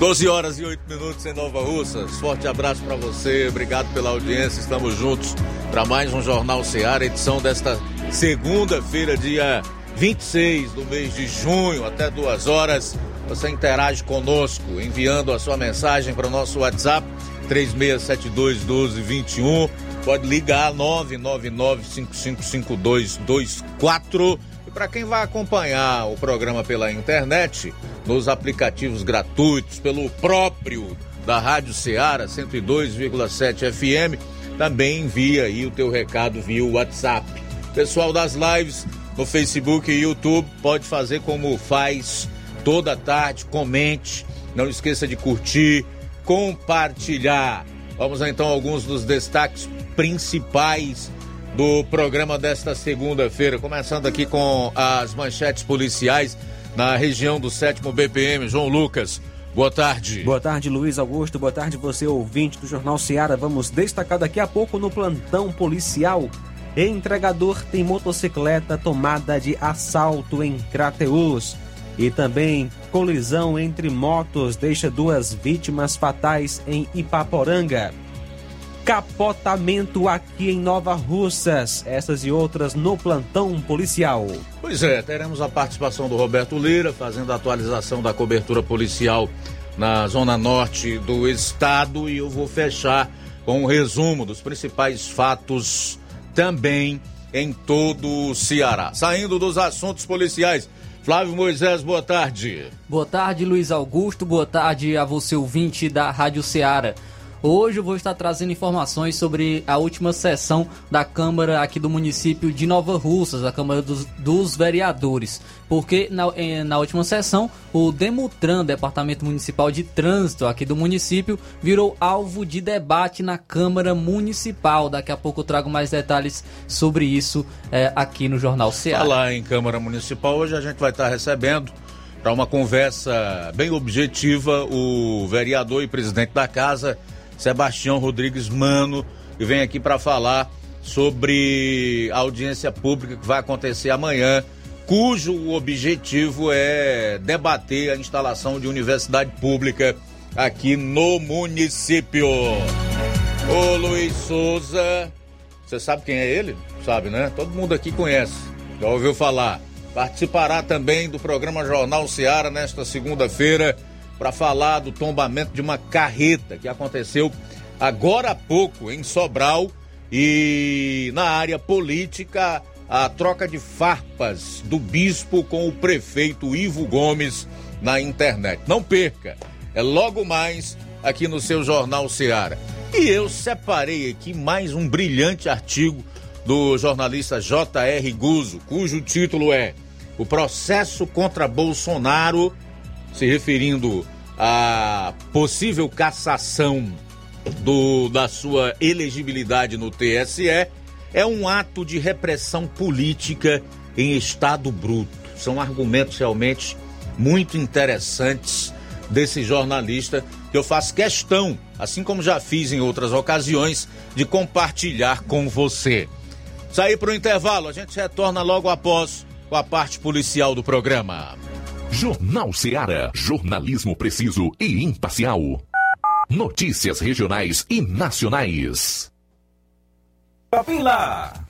12 horas e 8 minutos em Nova Russas. Forte abraço para você, obrigado pela audiência. Estamos juntos para mais um Jornal Seara, edição desta segunda-feira, dia 26 do mês de junho, até duas horas. Você interage conosco enviando a sua mensagem para o nosso WhatsApp 3672 1221. Pode ligar 999 555224 e para quem vai acompanhar o programa pela internet, nos aplicativos gratuitos, pelo próprio da Rádio Ceará 102,7 FM, também envia aí o teu recado via WhatsApp. Pessoal das lives no Facebook e YouTube, pode fazer como faz toda tarde, comente, não esqueça de curtir, compartilhar. Vamos então a alguns dos destaques principais do programa desta segunda-feira, começando aqui com as manchetes policiais na região do sétimo BPM. João Lucas, boa tarde. Boa tarde, Luiz Augusto. Boa tarde, você ouvinte do Jornal Seara. Vamos destacar daqui a pouco no plantão policial. Entregador tem motocicleta tomada de assalto em Crateus. E também colisão entre motos deixa duas vítimas fatais em Ipaporanga capotamento aqui em Nova Russas. Essas e outras no plantão policial. Pois é, teremos a participação do Roberto Lira fazendo a atualização da cobertura policial na zona norte do estado e eu vou fechar com um resumo dos principais fatos também em todo o Ceará. Saindo dos assuntos policiais, Flávio Moisés, boa tarde. Boa tarde, Luiz Augusto. Boa tarde a você, ouvinte da Rádio Ceará. Hoje eu vou estar trazendo informações sobre a última sessão da Câmara aqui do município de Nova Russas, a Câmara dos, dos Vereadores. Porque na, na última sessão, o Demutran, Departamento Municipal de Trânsito aqui do município, virou alvo de debate na Câmara Municipal. Daqui a pouco eu trago mais detalhes sobre isso é, aqui no Jornal Ceará. Falar em Câmara Municipal, hoje a gente vai estar recebendo para uma conversa bem objetiva o vereador e presidente da casa, Sebastião Rodrigues Mano, que vem aqui para falar sobre a audiência pública que vai acontecer amanhã, cujo objetivo é debater a instalação de universidade pública aqui no município. Ô Luiz Souza, você sabe quem é ele? Sabe, né? Todo mundo aqui conhece, já ouviu falar. Participará também do programa Jornal Seara nesta segunda-feira para falar do tombamento de uma carreta que aconteceu agora há pouco em Sobral e na área política a troca de farpas do bispo com o prefeito Ivo Gomes na internet. Não perca, é logo mais aqui no seu Jornal Seara. E eu separei aqui mais um brilhante artigo do jornalista J.R. Guzo, cujo título é O processo contra Bolsonaro se referindo à possível cassação do, da sua elegibilidade no TSE, é um ato de repressão política em estado bruto. São argumentos realmente muito interessantes desse jornalista que eu faço questão, assim como já fiz em outras ocasiões, de compartilhar com você. Sair para o intervalo, a gente retorna logo após com a parte policial do programa. Jornal Seara. Jornalismo preciso e imparcial. Notícias regionais e nacionais. Lá.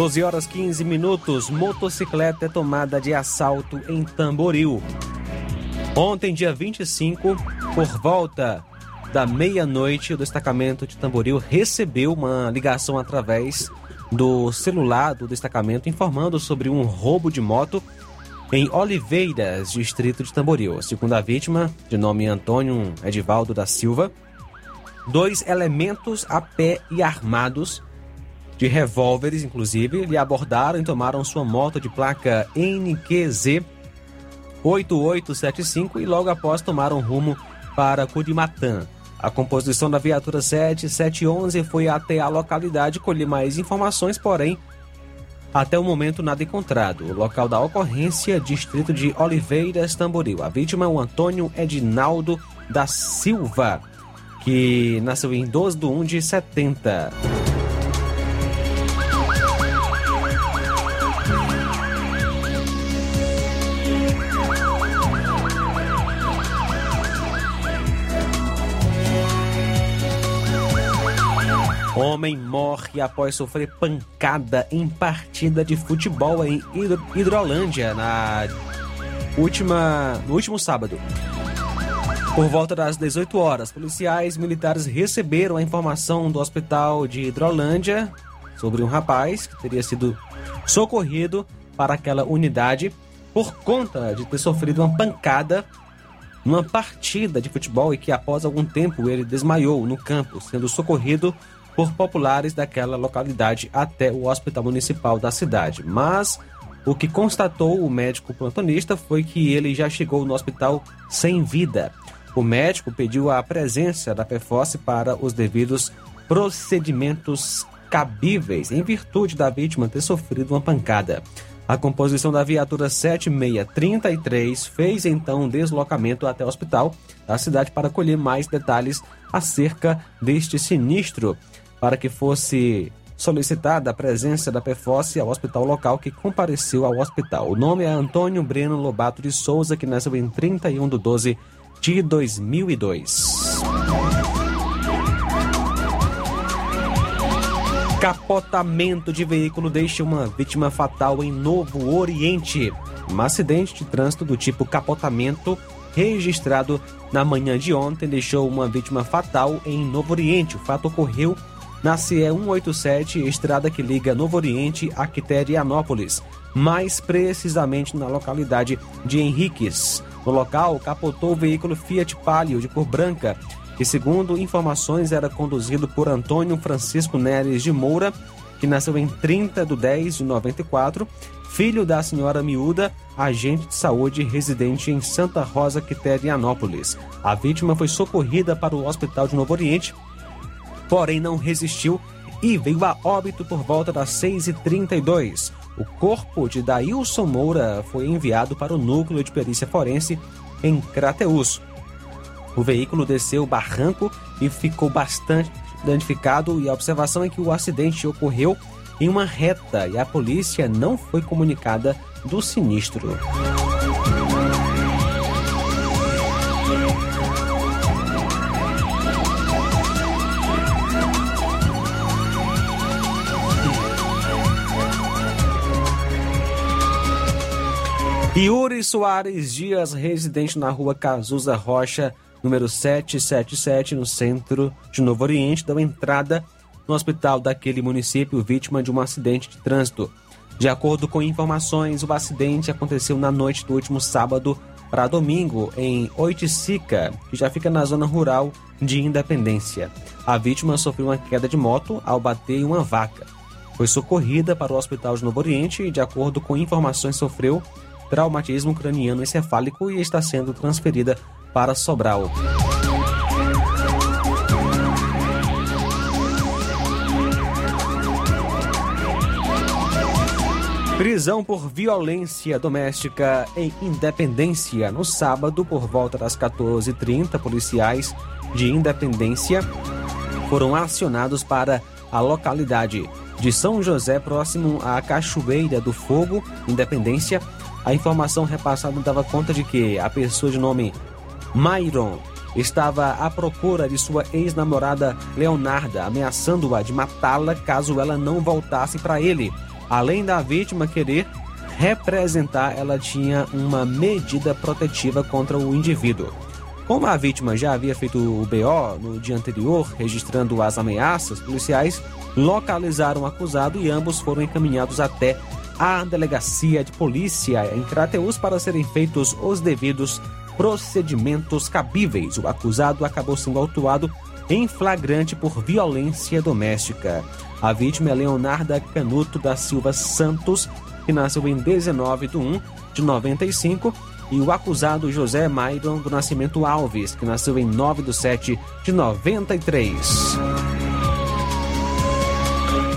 Doze horas 15 minutos, motocicleta é tomada de assalto em Tamboril. Ontem, dia 25, por volta da meia-noite, o destacamento de Tamboril recebeu uma ligação através do celular do destacamento informando sobre um roubo de moto em Oliveiras, distrito de Tamboril. Segundo a vítima, de nome Antônio Edivaldo da Silva, dois elementos a pé e armados, de revólveres inclusive, lhe abordaram e tomaram sua moto de placa NQZ 8875 e logo após tomaram rumo para Curimatã. A composição da viatura 7711 foi até a localidade colher mais informações, porém, até o momento nada encontrado. O local da ocorrência, distrito de Oliveiras, Tamboril. A vítima é o Antônio Edinaldo da Silva, que nasceu em 12 de 1 de 70. Homem morre após sofrer pancada em partida de futebol em Hidro- Hidrolândia na última, no último sábado. Por volta das 18 horas, policiais militares receberam a informação do hospital de Hidrolândia sobre um rapaz que teria sido socorrido para aquela unidade por conta de ter sofrido uma pancada numa partida de futebol e que após algum tempo ele desmaiou no campo, sendo socorrido por populares daquela localidade até o hospital municipal da cidade. Mas o que constatou o médico plantonista foi que ele já chegou no hospital sem vida. O médico pediu a presença da PFOS para os devidos procedimentos cabíveis, em virtude da vítima ter sofrido uma pancada. A composição da viatura 7633 fez então um deslocamento até o hospital da cidade para colher mais detalhes acerca deste sinistro, para que fosse solicitada a presença da PFOS ao hospital local que compareceu ao hospital. O nome é Antônio Breno Lobato de Souza, que nasceu em 31 de 12 de 2002. Capotamento de veículo deixa uma vítima fatal em Novo Oriente. Um acidente de trânsito do tipo capotamento registrado na manhã de ontem deixou uma vítima fatal em Novo Oriente. O fato ocorreu na CE 187, estrada que liga Novo Oriente a Quiterianópolis, mais precisamente na localidade de Henriques. No local, capotou o veículo Fiat Palio de cor branca, que segundo informações era conduzido por Antônio Francisco Neres de Moura que nasceu em 30 de 10 de 94, filho da senhora miúda, agente de saúde residente em Santa Rosa, Quiterianópolis. A vítima foi socorrida para o Hospital de Novo Oriente, porém não resistiu e veio a óbito por volta das 6h32. O corpo de Dailson Moura foi enviado para o núcleo de perícia forense em Crateus. O veículo desceu o barranco e ficou bastante danificado e a observação é que o acidente ocorreu em uma reta e a polícia não foi comunicada do sinistro. Yuri Soares Dias, residente na rua Cazuza Rocha, número 777, no centro de Novo Oriente, deu entrada no hospital daquele município vítima de um acidente de trânsito. De acordo com informações, o acidente aconteceu na noite do último sábado para domingo em Oiticica, que já fica na zona rural de Independência. A vítima sofreu uma queda de moto ao bater em uma vaca. Foi socorrida para o hospital de Novo Oriente e, de acordo com informações, sofreu traumatismo craniano encefálico e está sendo transferida para Sobral. Prisão por violência doméstica em Independência. No sábado, por volta das 14h30, policiais de Independência foram acionados para a localidade de São José, próximo à Cachoeira do Fogo, Independência, a informação repassada dava conta de que a pessoa de nome Myron estava à procura de sua ex-namorada Leonarda, ameaçando-a de matá-la caso ela não voltasse para ele. Além da vítima querer representar, ela tinha uma medida protetiva contra o indivíduo. Como a vítima já havia feito o BO no dia anterior, registrando as ameaças, policiais localizaram o acusado e ambos foram encaminhados até à delegacia de polícia em Crateus para serem feitos os devidos procedimentos cabíveis. O acusado acabou sendo autuado em flagrante por violência doméstica. A vítima é Leonarda Canuto da Silva Santos, que nasceu em 19 de 1 de 95, e o acusado José Mairon do Nascimento Alves, que nasceu em 9 de 7 de 93.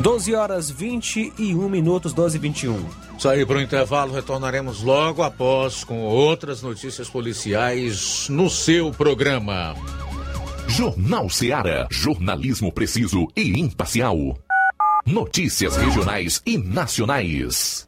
12 horas 21 minutos, 12 e 21. Sair para o intervalo, retornaremos logo após com outras notícias policiais no seu programa. Jornal Seara. Jornalismo preciso e imparcial. Notícias regionais e nacionais.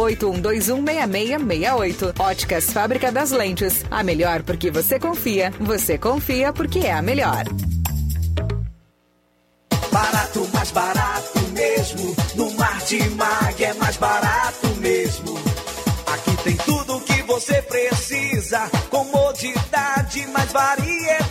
81216668. Óticas Fábrica das Lentes. A melhor porque você confia. Você confia porque é a melhor. Barato, mais barato mesmo. No Marte Martimag é mais barato mesmo. Aqui tem tudo o que você precisa. Comodidade, mais variedade.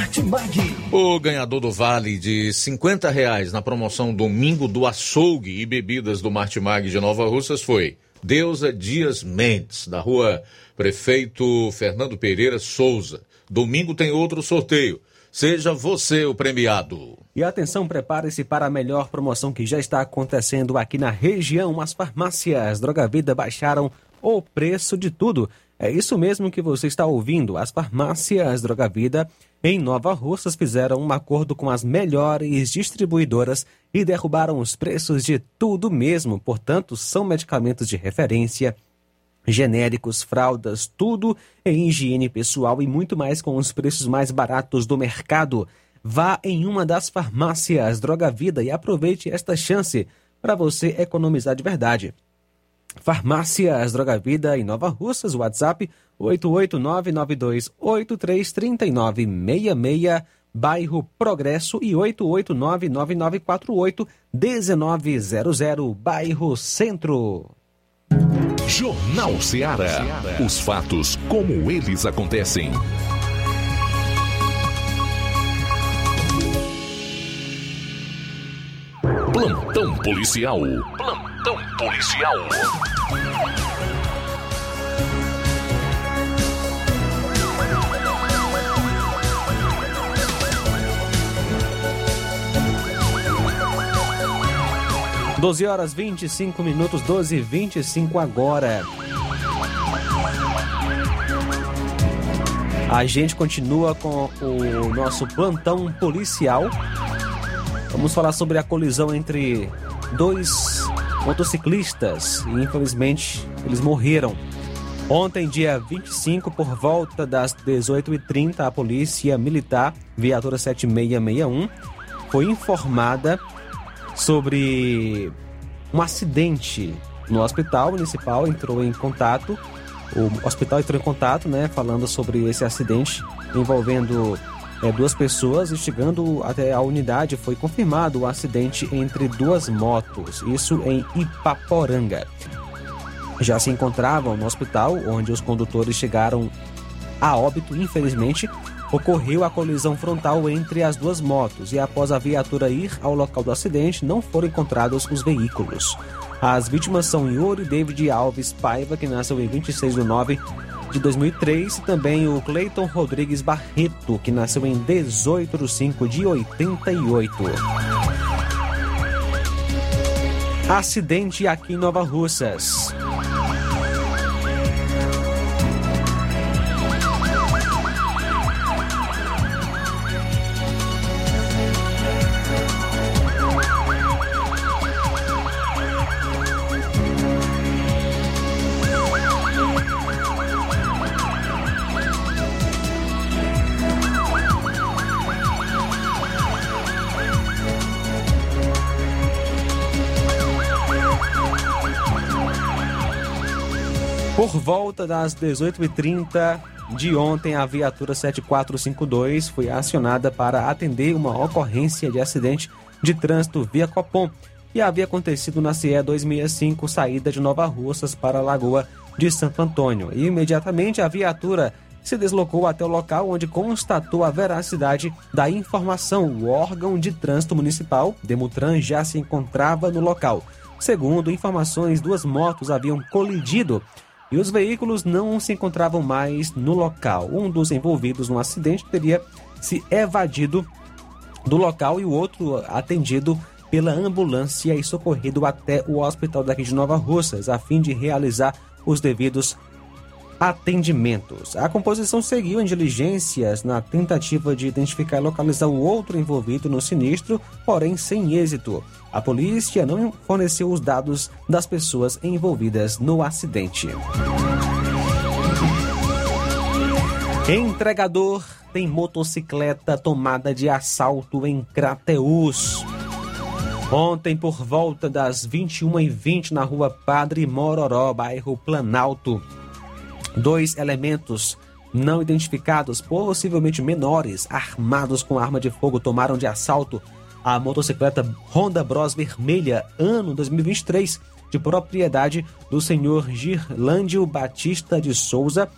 Martimag. O ganhador do vale de 50 reais na promoção Domingo do Açougue e Bebidas do Martimag de Nova Russas foi Deusa Dias Mendes, da rua Prefeito Fernando Pereira Souza. Domingo tem outro sorteio. Seja você o premiado. E atenção, prepare-se para a melhor promoção que já está acontecendo aqui na região. As farmácias Droga Vida baixaram o preço de tudo. É isso mesmo que você está ouvindo. As farmácias Droga Vida em Nova Russas fizeram um acordo com as melhores distribuidoras e derrubaram os preços de tudo mesmo. Portanto, são medicamentos de referência, genéricos, fraldas, tudo em higiene pessoal e muito mais com os preços mais baratos do mercado. Vá em uma das farmácias Droga Vida e aproveite esta chance para você economizar de verdade. Farmácias Droga Vida em Nova Russas, WhatsApp 88992833966, bairro Progresso e 88999481900, bairro Centro. Jornal Ceará. Os fatos como eles acontecem. Plantão policial. Plantão policial. Doze horas 25 minutos, 12 e 25 agora. A gente continua com o nosso plantão policial. Vamos falar sobre a colisão entre dois motociclistas e infelizmente eles morreram. Ontem, dia 25, por volta das 18h30, a Polícia Militar, viatura 7661, foi informada sobre um acidente no hospital municipal, entrou em contato, o hospital entrou em contato, né, falando sobre esse acidente envolvendo é, duas pessoas e chegando até a unidade foi confirmado o acidente entre duas motos, isso em Ipaporanga. Já se encontravam no hospital, onde os condutores chegaram a óbito, infelizmente, ocorreu a colisão frontal entre as duas motos e após a viatura ir ao local do acidente, não foram encontrados os veículos. As vítimas são Yuri David Alves Paiva, que nasceu em 26 de 9 de 2003, e também o Cleiton Rodrigues Barreto, que nasceu em 18 de 5 de 88. Acidente aqui em Nova Russas. Por volta das 18h30 de ontem, a viatura 7452 foi acionada para atender uma ocorrência de acidente de trânsito via Copom e havia acontecido na CE 265, saída de Nova Russas para a Lagoa de Santo Antônio. E imediatamente a viatura se deslocou até o local onde constatou a veracidade da informação. O órgão de trânsito municipal, Demutran, já se encontrava no local. Segundo informações, duas motos haviam colidido e os veículos não se encontravam mais no local. Um dos envolvidos no acidente teria se evadido do local e o outro atendido pela ambulância e socorrido até o hospital daqui de Nova Russas, a fim de realizar os devidos atendimentos. A composição seguiu em diligências na tentativa de identificar e localizar o outro envolvido no sinistro, porém sem êxito. A polícia não forneceu os dados das pessoas envolvidas no acidente. Entregador tem motocicleta tomada de assalto em Crateús. Ontem, por volta das 21h20, na rua Padre Mororó, bairro Planalto, dois elementos não identificados, possivelmente menores, armados com arma de fogo, tomaram de assalto a motocicleta Honda Bros vermelha, ano 2023, de propriedade do senhor Girlândio Batista de Souza,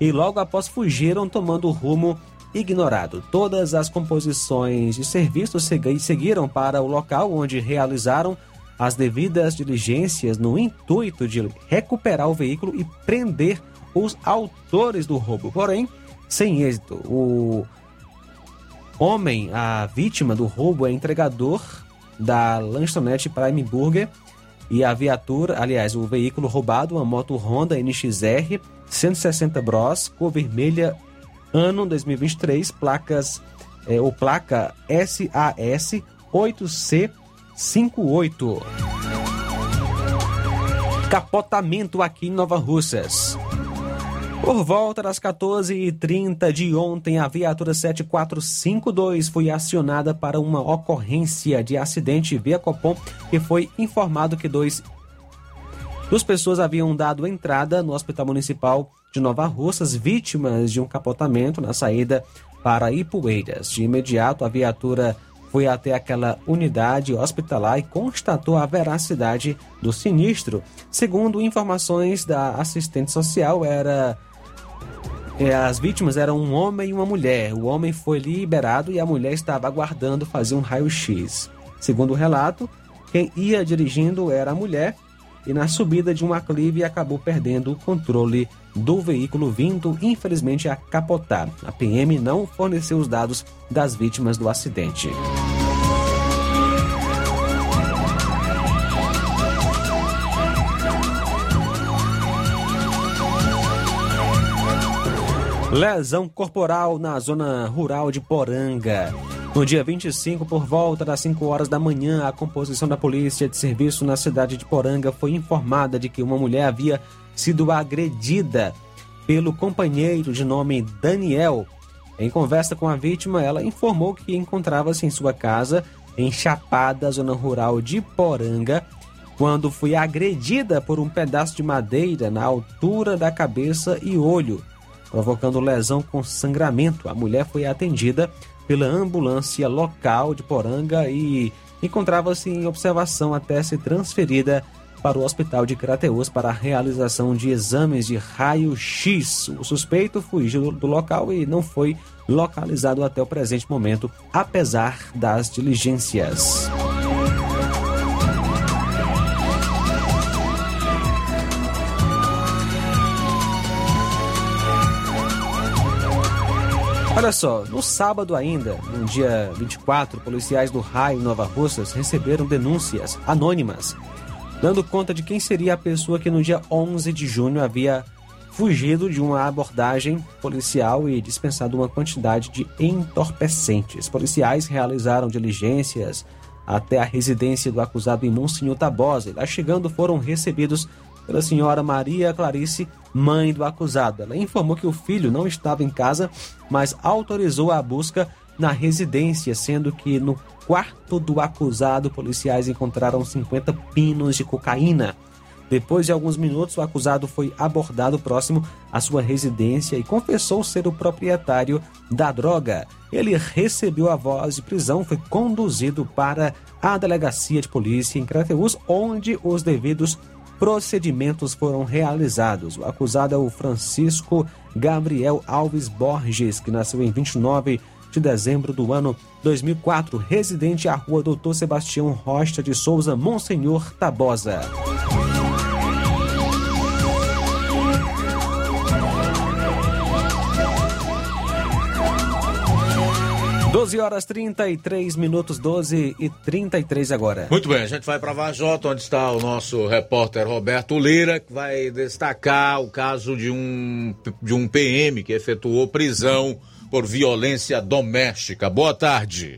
e logo após fugiram tomando rumo ignorado. Todas as composições de serviço seguiram para o local onde realizaram as devidas diligências no intuito de recuperar o veículo e prender os autores do roubo. Porém, sem êxito. O homem, a vítima do roubo, é entregador da lanchonete Prime Burger e a viatura, aliás, o veículo roubado, uma moto Honda NXR 160 Bros, cor vermelha, ano 2023, placas é, ou placa SAS 8C58. Capotamento aqui em Nova Russas. Por volta das 14h30 de ontem, a viatura 7452 foi acionada para uma ocorrência de acidente via Copom e foi informado que dois Duas pessoas haviam dado entrada no Hospital Municipal de Nova Russas, vítimas de um capotamento na saída para Ipueiras. De imediato, a viatura foi até aquela unidade hospitalar e constatou a veracidade do sinistro. Segundo informações da assistente social, era as vítimas eram um homem e uma mulher. O homem foi liberado e a mulher estava aguardando fazer um raio-x. Segundo o relato, quem ia dirigindo era a mulher e na subida de um aclive acabou perdendo o controle do veículo vindo, infelizmente, a capotar. A PM não forneceu os dados das vítimas do acidente. Lesão corporal na zona rural de Poranga. No dia 25, por volta das 5 horas da manhã, a composição da polícia de serviço na cidade de Poranga foi informada de que uma mulher havia sido agredida pelo companheiro de nome Daniel. Em conversa com a vítima, ela informou que encontrava-se em sua casa, em Chapada, zona rural de Poranga, quando foi agredida por um pedaço de madeira na altura da cabeça e olho, provocando lesão com sangramento. A mulher foi atendida pela ambulância local de Poranga e encontrava-se em observação até ser transferida para o hospital de Crateus para a realização de exames de raio-x. O suspeito fugiu do local e não foi localizado até o presente momento, apesar das diligências. Olha só, no sábado ainda, no dia 24, policiais do Raio Nova Russas receberam denúncias anônimas, dando conta de quem seria a pessoa que no dia 11 de junho havia fugido de uma abordagem policial e dispensado uma quantidade de entorpecentes. Policiais realizaram diligências até a residência do acusado em Monsenhor Tabosa. E lá chegando foram recebidos pela senhora Maria Clarice, mãe do acusado. Ela informou que o filho não estava em casa, mas autorizou a busca na residência, sendo que no quarto do acusado, policiais encontraram 50 pinos de cocaína. Depois de alguns minutos, o acusado foi abordado próximo à sua residência e confessou ser o proprietário da droga. Ele recebeu a voz de prisão, foi conduzido para a delegacia de polícia em Crateús, onde os devidos procedimentos foram realizados. O acusado é o Francisco Gabriel Alves Borges, que nasceu em 29 de dezembro do ano 2004, residente à rua Doutor Sebastião Rocha de Souza, Monsenhor Tabosa. 12 horas 33 minutos, 12 e 33 agora. Muito bem, a gente vai para Vajota, onde está o nosso repórter Roberto Lira, que vai destacar o caso de um, de um PM que efetuou prisão por violência doméstica. Boa tarde.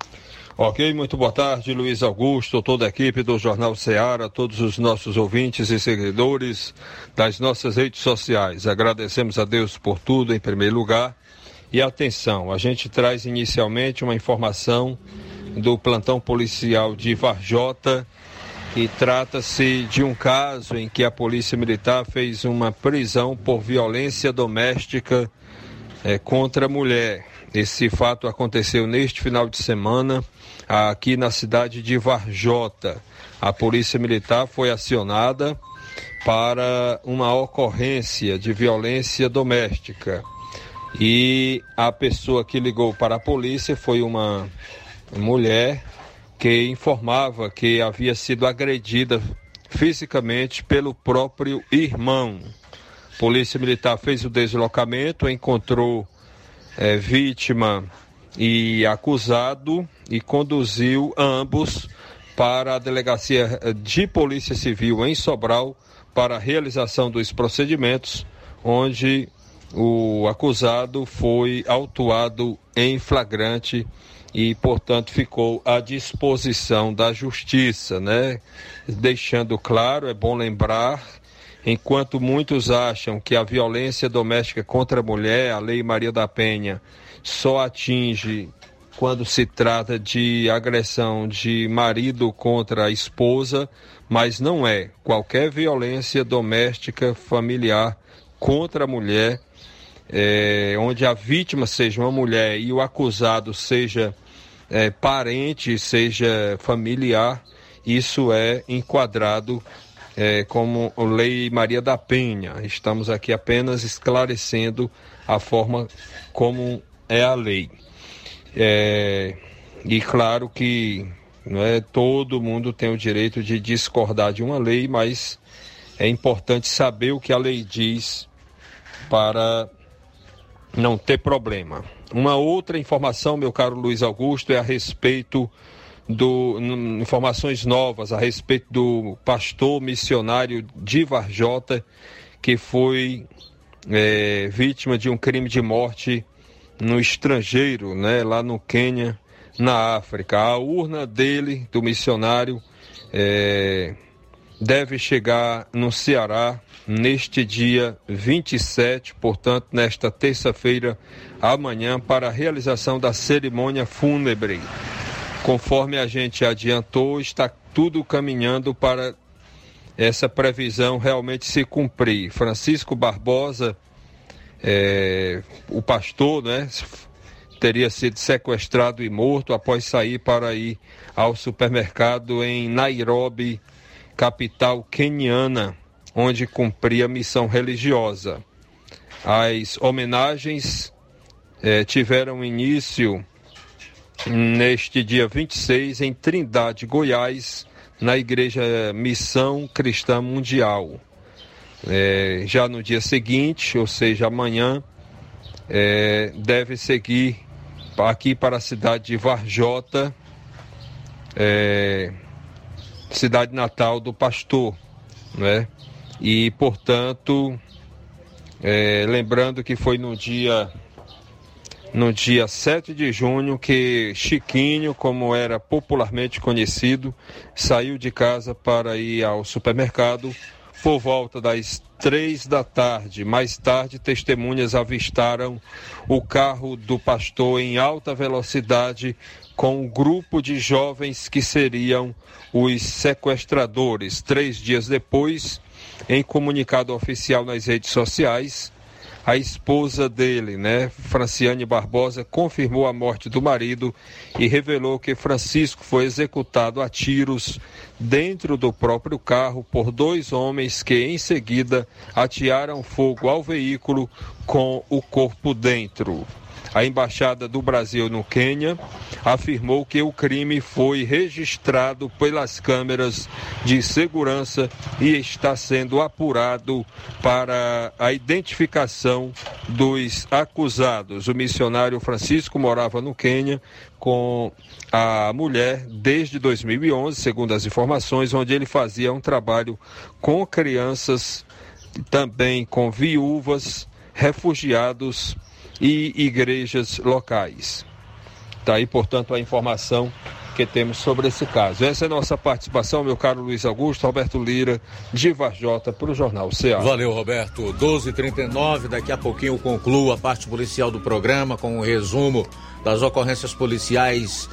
Ok, muito boa tarde, Luiz Augusto, toda a equipe do Jornal Ceará, todos os nossos ouvintes e seguidores das nossas redes sociais. Agradecemos a Deus por tudo, em primeiro lugar. E atenção, a gente traz inicialmente uma informação do plantão policial de Varjota, e trata-se de um caso em que a Polícia Militar fez uma prisão por violência doméstica é, contra a mulher. Esse fato aconteceu neste final de semana aqui na cidade de Varjota. A Polícia Militar foi acionada para uma ocorrência de violência doméstica. E a pessoa que ligou para a polícia foi uma mulher que informava que havia sido agredida fisicamente pelo próprio irmão. A Polícia Militar fez o deslocamento, encontrou é, vítima e acusado e conduziu ambos para a delegacia de Polícia Civil em Sobral para a realização dos procedimentos, onde o acusado foi autuado em flagrante e, portanto, ficou à disposição da justiça, né? Deixando claro, é bom lembrar, enquanto muitos acham que a violência doméstica contra a mulher, a Lei Maria da Penha, só atinge quando se trata de agressão de marido contra a esposa, mas não é. Qualquer violência doméstica familiar contra a mulher, é, onde a vítima seja uma mulher e o acusado seja é, parente, seja familiar, isso é enquadrado é, como Lei Maria da Penha. Estamos aqui apenas esclarecendo a forma como é a lei. É, e claro que não é, todo mundo tem o direito de discordar de uma lei, mas é importante saber o que a lei diz para não ter problema. Uma outra informação, meu caro Luiz Augusto, é a respeito do informações novas a respeito do pastor missionário de Varjota que foi é, vítima de um crime de morte no estrangeiro, né, lá no Quênia, na África. A urna dele, do missionário, é, deve chegar no Ceará neste dia 27, portanto, nesta terça-feira, amanhã, para a realização da cerimônia fúnebre. Conforme a gente adiantou, está tudo caminhando para essa previsão realmente se cumprir. Francisco Barbosa é, o pastor, né, teria sido sequestrado e morto após sair para ir ao supermercado em Nairobi, capital queniana, onde cumpria missão religiosa. As homenagens é, tiveram início neste dia 26 em Trindade, Goiás, na Igreja Missão Cristã Mundial. É, já no dia seguinte, ou seja, amanhã, é, deve seguir aqui para a cidade de Varjota, cidade natal do pastor, né? E, portanto, é, lembrando que foi no dia no dia 7 de junho que Chiquinho, como era popularmente conhecido, saiu de casa para ir ao supermercado por volta das três da tarde. Mais tarde, testemunhas avistaram o carro do pastor em alta velocidade com um grupo de jovens que seriam os sequestradores. Três dias depois, em comunicado oficial nas redes sociais, a esposa dele, né, Franciane Barbosa, confirmou a morte do marido e revelou que Francisco foi executado a tiros dentro do próprio carro por dois homens que em seguida atearam fogo ao veículo com o corpo dentro. A Embaixada do Brasil no Quênia afirmou que o crime foi registrado pelas câmeras de segurança e está sendo apurado para a identificação dos acusados. O missionário Francisco morava no Quênia com a mulher desde 2011, segundo as informações, onde ele fazia um trabalho com crianças, também com viúvas, refugiados e igrejas locais. Está aí, portanto, a informação que temos sobre esse caso. Essa é a nossa participação, meu caro Luiz Augusto, Roberto Lira, de Varjota, para o Jornal Ceará. Valeu, Roberto. 12h39, daqui a pouquinho eu concluo a parte policial do programa com um resumo das ocorrências policiais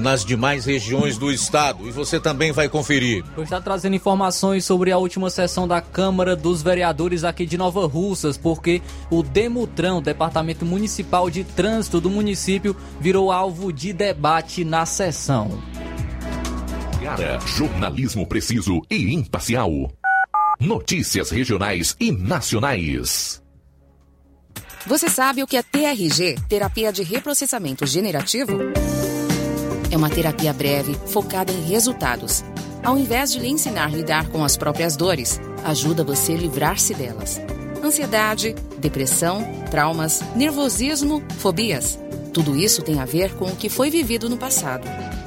nas demais regiões do estado. E você também vai conferir. Vou estar trazendo informações sobre a última sessão da Câmara dos Vereadores aqui de Nova Russas, porque o Demutran, Departamento Municipal de Trânsito do município, virou alvo de debate na sessão. Jornalismo preciso e imparcial. Notícias regionais e nacionais. Você sabe o que é TRG, terapia de reprocessamento generativo? É uma terapia breve, focada em resultados. Ao invés de lhe ensinar a lidar com as próprias dores, ajuda você a livrar-se delas. Ansiedade, depressão, traumas, nervosismo, fobias. Tudo isso tem a ver com o que foi vivido no passado.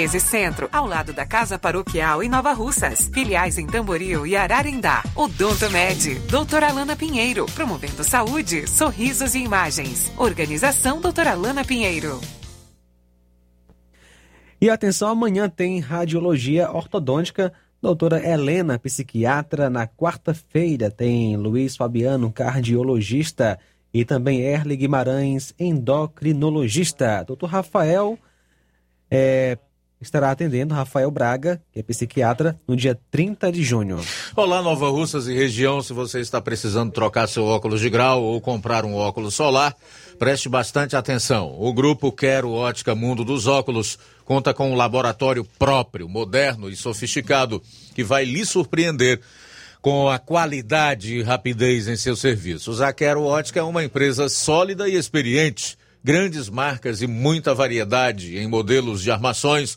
1213 Centro, ao lado da Casa Paroquial em Nova Russas. Filiais em Tamboril e Ararindá. Odonto Med, doutora Alana Pinheiro, promovendo saúde, sorrisos e imagens. Organização doutora Alana Pinheiro. E atenção, amanhã tem radiologia ortodôntica. Doutora Helena, psiquiatra. Na quarta-feira tem Luiz Fabiano, cardiologista. E também Erle Guimarães, endocrinologista. Doutor Rafael, é, estará atendendo Rafael Braga, que é psiquiatra, no dia 30 de junho. Olá, Nova Russas e região. Se você está precisando trocar seu óculos de grau ou comprar um óculos solar, preste bastante atenção. O grupo Quero Ótica Mundo dos Óculos conta com um laboratório próprio, moderno e sofisticado, que vai lhe surpreender com a qualidade e rapidez em seus serviços. A Quero Ótica é uma empresa sólida e experiente. Grandes marcas e muita variedade em modelos de armações,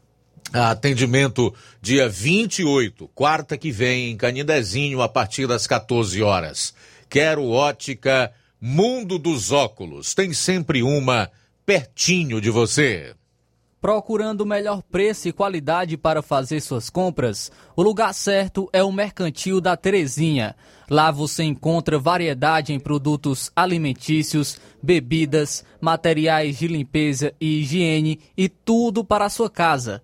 Atendimento dia 28, quarta que vem, em Canindezinho, a partir das 14 horas. Quero Ótica Mundo dos Óculos. Tem sempre uma pertinho de você. Procurando o melhor preço e qualidade para fazer suas compras? O lugar certo é o Mercantil da Terezinha. Lá você encontra variedade em produtos alimentícios, bebidas, materiais de limpeza e higiene e tudo para a sua casa.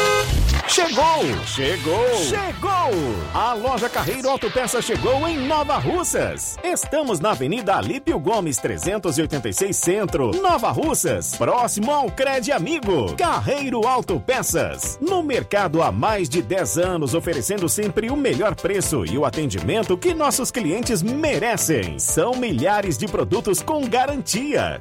Chegou! Chegou! Chegou! A loja Carreiro Autopeças chegou em Nova Russas. Estamos na Avenida Alípio Gomes 386 Centro, Nova Russas, próximo ao Cred Amigo. Carreiro Autopeças. No mercado há mais de 10 anos, oferecendo sempre o melhor preço e o atendimento que nossos clientes merecem. São milhares de produtos com garantia.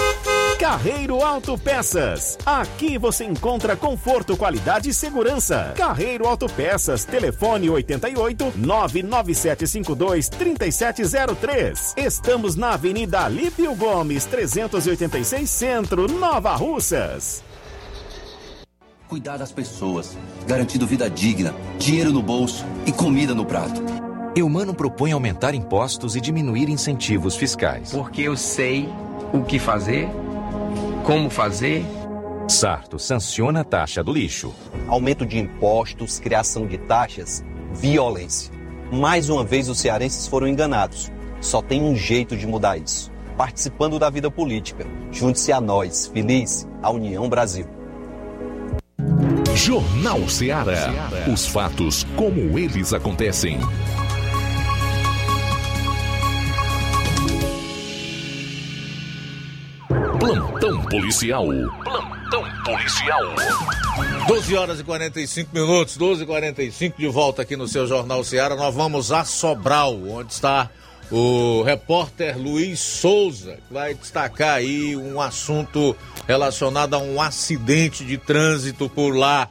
Carreiro Autopeças. Aqui você encontra conforto, qualidade e segurança. Carreiro Autopeças, telefone 88 99752 3703. Estamos na Avenida Alípio Gomes, 386 Centro, Nova Russas. Cuidar das pessoas, garantindo vida digna, dinheiro no bolso e comida no prato. Eumano propõe aumentar impostos e diminuir incentivos fiscais. Porque eu sei o que fazer, como fazer. Sarto sanciona a taxa do lixo. Aumento de impostos, criação de taxas, violência. Mais uma vez os cearenses foram enganados. Só tem um jeito de mudar isso. Participando da vida política. Junte-se a nós. Feliz, a União Brasil. Jornal Ceará. Os fatos como eles acontecem. Plantão policial. Plantão policial. 12 horas e 45 minutos, 12 e 45 de volta aqui no seu Jornal Ceará. Nós vamos a Sobral, onde está o repórter Luiz Souza, que vai destacar aí um assunto relacionado a um acidente de trânsito por lá.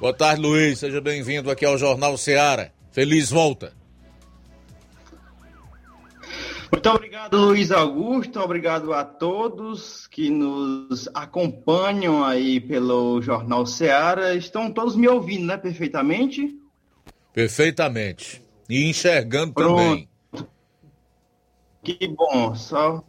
Boa tarde, Luiz. Seja bem-vindo aqui ao Jornal Ceará. Feliz volta. Muito obrigado, Luiz Augusto. Obrigado a todos que nos acompanham aí pelo Jornal Ceará. Estão todos me ouvindo, né? Perfeitamente? Perfeitamente. E enxergando Pronto. também. Que bom, só.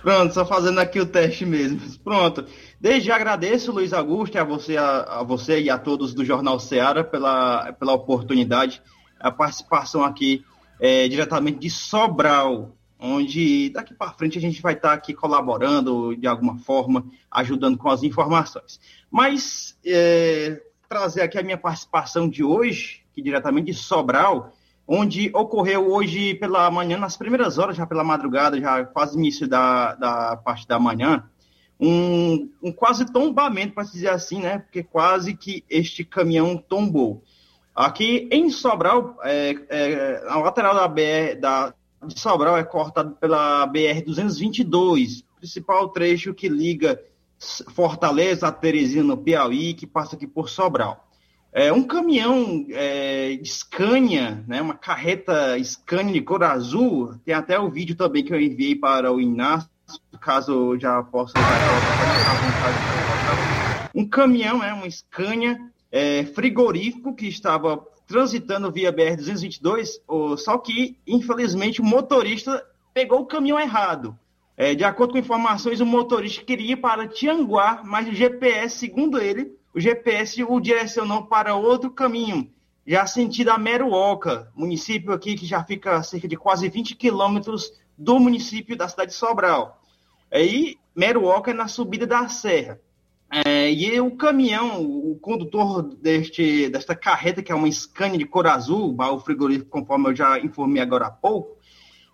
Pronto, só fazendo aqui o teste mesmo. Pronto. Desde já agradeço, Luiz Augusto, a você, a, a você e a todos do Jornal Ceará pela, pela oportunidade, a participação aqui é, diretamente de Sobral, onde daqui para frente a gente vai estar aqui colaborando de alguma forma, ajudando com as informações. Mas é, trazer aqui a minha participação de hoje, que diretamente de Sobral, onde ocorreu hoje pela manhã, nas primeiras horas, já pela madrugada, já quase início da, da parte da manhã, um, um quase tombamento, para dizer assim, né? Porque quase que este caminhão tombou. Aqui em Sobral, é, é, a lateral da BR da, de Sobral é cortada pela BR-222, principal trecho que liga Fortaleza a Teresina, no Piauí, que passa aqui por Sobral. É, um caminhão é, de Scania, né, uma carreta Scania de cor azul, tem até o vídeo também que eu enviei para o Inácio, caso já possa um caminhão, é, uma Scania é, frigorífico que estava transitando via BR-222, só que, infelizmente, o motorista pegou o caminhão errado. É, de acordo com informações, o motorista queria ir para Tianguá, mas o GPS, segundo ele, o GPS o direcionou para outro caminho, já sentido a Meruoca, município aqui que já fica a cerca de quase 20 quilômetros do município da cidade de Sobral. Aí, Meruoca é na subida da serra. É, e o caminhão, o condutor deste, desta carreta, que é uma Scania de cor azul, baú frigorífico, conforme eu já informei agora há pouco,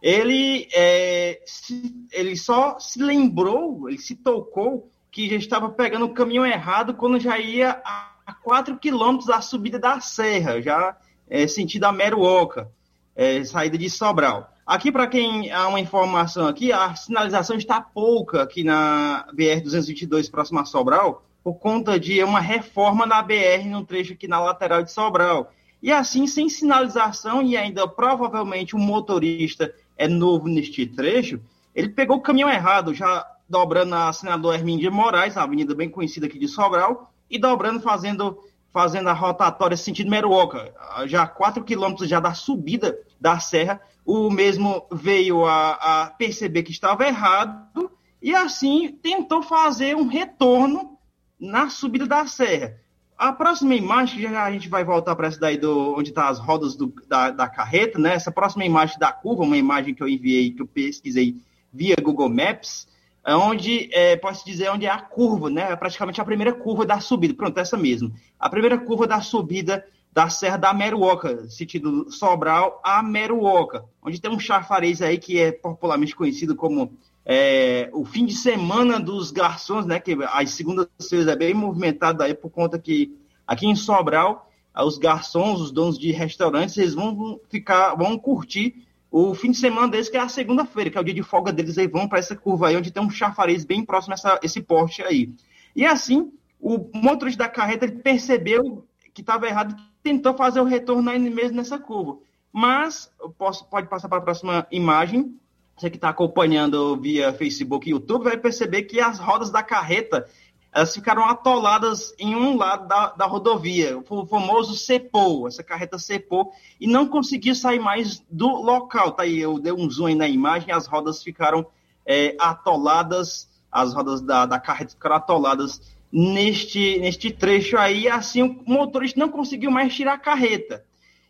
ele, é, se, ele só se lembrou, ele se tocou que já estava pegando o caminhão errado quando já ia a 4 quilômetros da subida da serra, já é, sentido a Meruoca, é, saída de Sobral. Aqui, para quem há uma informação aqui, a sinalização está pouca aqui na BR-222, próxima a Sobral, por conta de uma reforma na BR no trecho aqui na lateral de Sobral. E assim, sem sinalização e ainda provavelmente o motorista é novo neste trecho, ele pegou o caminhão errado, já dobrando a senador Hermínio de Moraes, a avenida bem conhecida aqui de Sobral, e dobrando, fazendo, fazendo a rotatória sentido Meruoca, já 4 quilômetros já da subida da serra, o mesmo veio a, a, perceber que estava errado e assim tentou fazer um retorno na subida da serra. A próxima imagem, que já a gente vai voltar para essa daí do, onde estão tá as rodas do, da, da, carreta, né? Essa próxima imagem da curva, uma imagem que eu enviei, que eu pesquisei via Google Maps, é onde, é, posso dizer, onde é a curva, né? É praticamente a primeira curva da subida. Pronto, essa mesmo. A primeira curva da subida da Serra da Meruoca, sentido Sobral a Meruoca, onde tem um chafariz aí que é popularmente conhecido como é, o fim de semana dos garçons, né? Que as segundas-feiras é bem movimentado aí por conta que aqui em Sobral, os garçons, os donos de restaurantes, eles vão ficar, vão curtir o fim de semana deles, que é a segunda-feira, que é o dia de folga deles, aí vão para essa curva aí, onde tem um chafariz bem próximo a essa, esse poste aí. E assim, o motorista da carreta ele percebeu que estava errado tentou fazer o retorno aí mesmo nessa curva. Mas, posso, pode passar para a próxima imagem, você que está acompanhando via Facebook e YouTube, vai perceber que as rodas da carreta elas ficaram atoladas em um lado da, da rodovia, o famoso cepou, essa carreta cepou, e não conseguiu sair mais do local. Tá aí, eu dei um zoom na imagem, as rodas ficaram é, atoladas, as rodas da, da carreta ficaram atoladas neste, neste trecho aí, assim o motorista não conseguiu mais tirar a carreta.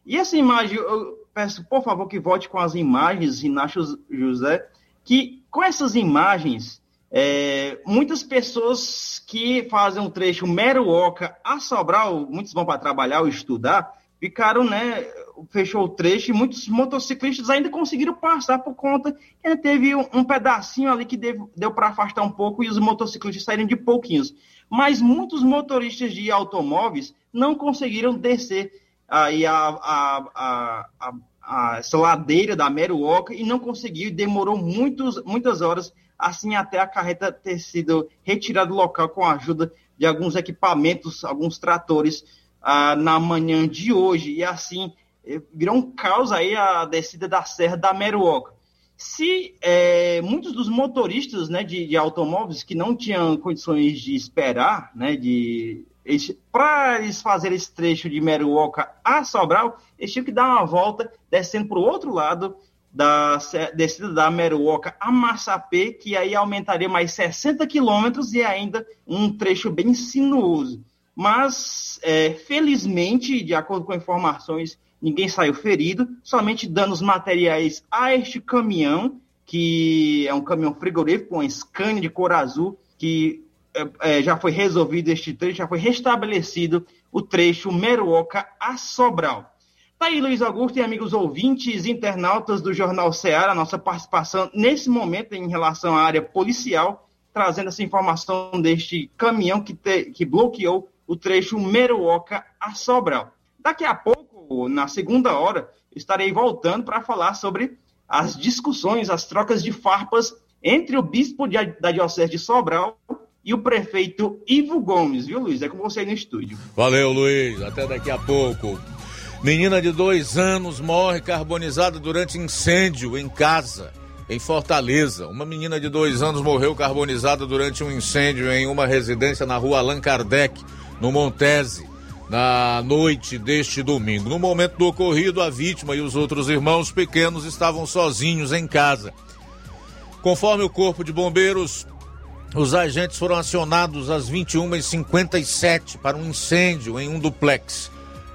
E essa imagem, eu peço por favor que volte com as imagens, Inácio José, que com essas imagens é, muitas pessoas que fazem um trecho Meruoca a Sobral, muitos vão para trabalhar ou estudar, ficaram, né, fechou o trecho e muitos motociclistas ainda conseguiram passar por conta que teve um, um pedacinho ali que deu, deu para afastar um pouco e os motociclistas saíram de pouquinhos. Mas muitos motoristas de automóveis não conseguiram descer aí a, a, a, a, essa ladeira da Meruoca e não conseguiu, demorou muitos, muitas horas assim até a carreta ter sido retirada do local com a ajuda de alguns equipamentos, alguns tratores, ah, na manhã de hoje. E assim, eh, virou um caos aí a descida da Serra da Meruoca. Se é, muitos dos motoristas né, de, de, automóveis que não tinham condições de esperar, né, de para eles fazerem esse trecho de Meruoca a Sobral, eles tinham que dar uma volta descendo para o outro lado da descida da Meruoca a Massapê, que aí aumentaria mais 60 quilômetros e ainda um trecho bem sinuoso. Mas, é, felizmente, de acordo com informações, ninguém saiu ferido, somente danos materiais a este caminhão, que é um caminhão frigorífico, um Scania de cor azul, que é, é, já foi resolvido este trecho, já foi restabelecido o trecho Meruoca a Sobral. Tá aí, Luiz Augusto e amigos ouvintes, internautas do Jornal Ceará, nossa participação nesse momento em relação à área policial, trazendo essa informação deste caminhão que, te, que bloqueou o trecho Meruoca a Sobral. Daqui a pouco, na segunda hora, estarei voltando para falar sobre as discussões, as trocas de farpas entre o bispo de, da Diocese de Sobral e o prefeito Ivo Gomes, viu, Luiz? É com você aí no estúdio. Valeu, Luiz. Até daqui a pouco. Menina de dois anos morre carbonizada durante incêndio em casa, em Fortaleza. Uma menina de dois anos morreu carbonizada durante um incêndio em uma residência na rua Allan Kardec, no Montese, na noite deste domingo. No momento do ocorrido, a vítima e os outros irmãos pequenos estavam sozinhos em casa. Conforme o Corpo de Bombeiros, os agentes foram acionados às 21h57 para um incêndio em um duplex.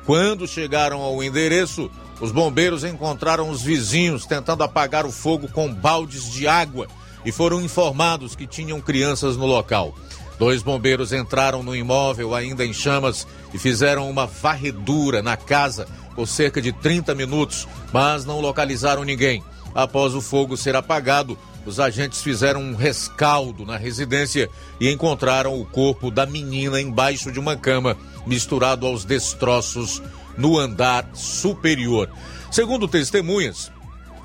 Quando chegaram ao endereço, os bombeiros encontraram os vizinhos tentando apagar o fogo com baldes de água e foram informados que tinham crianças no local. Dois bombeiros entraram no imóvel ainda em chamas e fizeram uma varredura na casa por cerca de 30 minutos, mas não localizaram ninguém. Após o fogo ser apagado, os agentes fizeram um rescaldo na residência e encontraram o corpo da menina embaixo de uma cama misturado aos destroços no andar superior. Segundo testemunhas,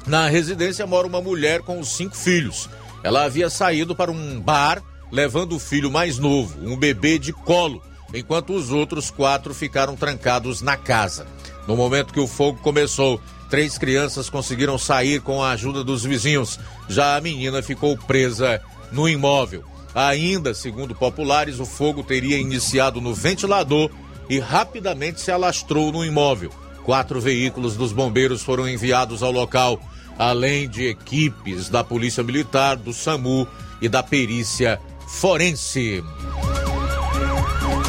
na residência mora uma mulher com os cinco filhos. Ela havia saído para um bar levando o filho mais novo, um bebê de colo, enquanto os outros quatro ficaram trancados na casa. No momento que o fogo começou, três crianças conseguiram sair com a ajuda dos vizinhos. Já a menina ficou presa no imóvel. Ainda, segundo populares, o fogo teria iniciado no ventilador e rapidamente se alastrou no imóvel. Quatro veículos dos bombeiros foram enviados ao local, além de equipes da Polícia Militar, do SAMU e da perícia forense.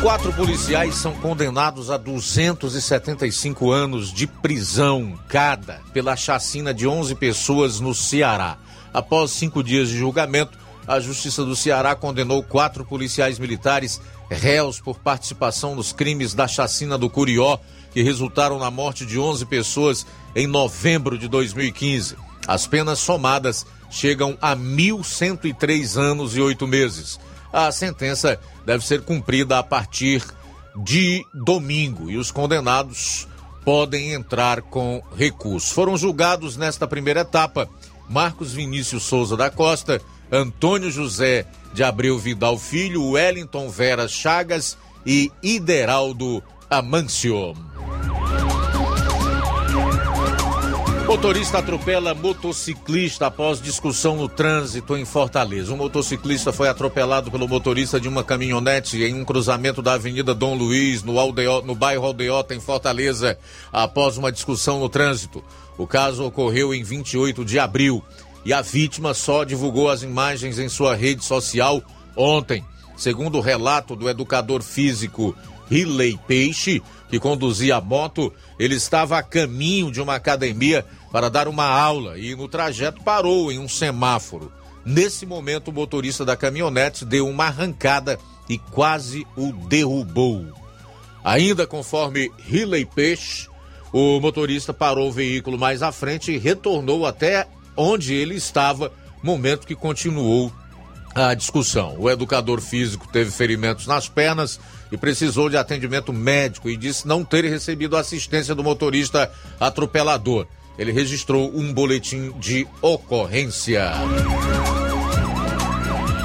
Quatro policiais são condenados a 275 anos de prisão cada pela chacina de 11 pessoas no Ceará. Após cinco dias de julgamento, a Justiça do Ceará condenou quatro policiais militares réus por participação nos crimes da chacina do Curió, que resultaram na morte de 11 pessoas em novembro de 2015. As penas somadas chegam a 1.103 anos e oito meses. A sentença deve ser cumprida a partir de domingo e os condenados podem entrar com recurso. Foram julgados nesta primeira etapa Marcos Vinícius Souza da Costa, Antônio José de Abreu Vidal Filho, Wellington Vera Chagas e Ideraldo Amâncio. Motorista atropela motociclista após discussão no trânsito em Fortaleza. Um motociclista foi atropelado pelo motorista de uma caminhonete em um cruzamento da Avenida Dom Luiz, no, Aldeo, no bairro Aldeota, em Fortaleza, após uma discussão no trânsito. O caso ocorreu em 28 de abril e a vítima só divulgou as imagens em sua rede social ontem. Segundo o relato do educador físico Riley Peixe, que conduzia a moto, ele estava a caminho de uma academia para dar uma aula e no trajeto parou em um semáforo. Nesse momento, o motorista da caminhonete deu uma arrancada e quase o derrubou. Ainda conforme Riley Peixe, o motorista parou o veículo mais à frente e retornou até onde ele estava, momento que continuou a discussão. O educador físico teve ferimentos nas pernas e precisou de atendimento médico e disse não ter recebido assistência do motorista atropelador. Ele registrou um boletim de ocorrência.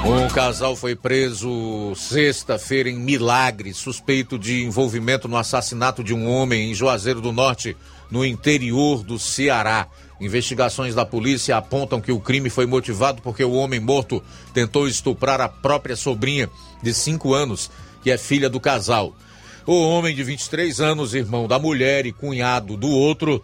Um casal foi preso sexta-feira em Milagre, suspeito de envolvimento no assassinato de um homem em Juazeiro do Norte, no interior do Ceará. Investigações da polícia apontam que o crime foi motivado porque o homem morto tentou estuprar a própria sobrinha de 5 anos, que é filha do casal. O homem de 23 anos, irmão da mulher e cunhado do outro,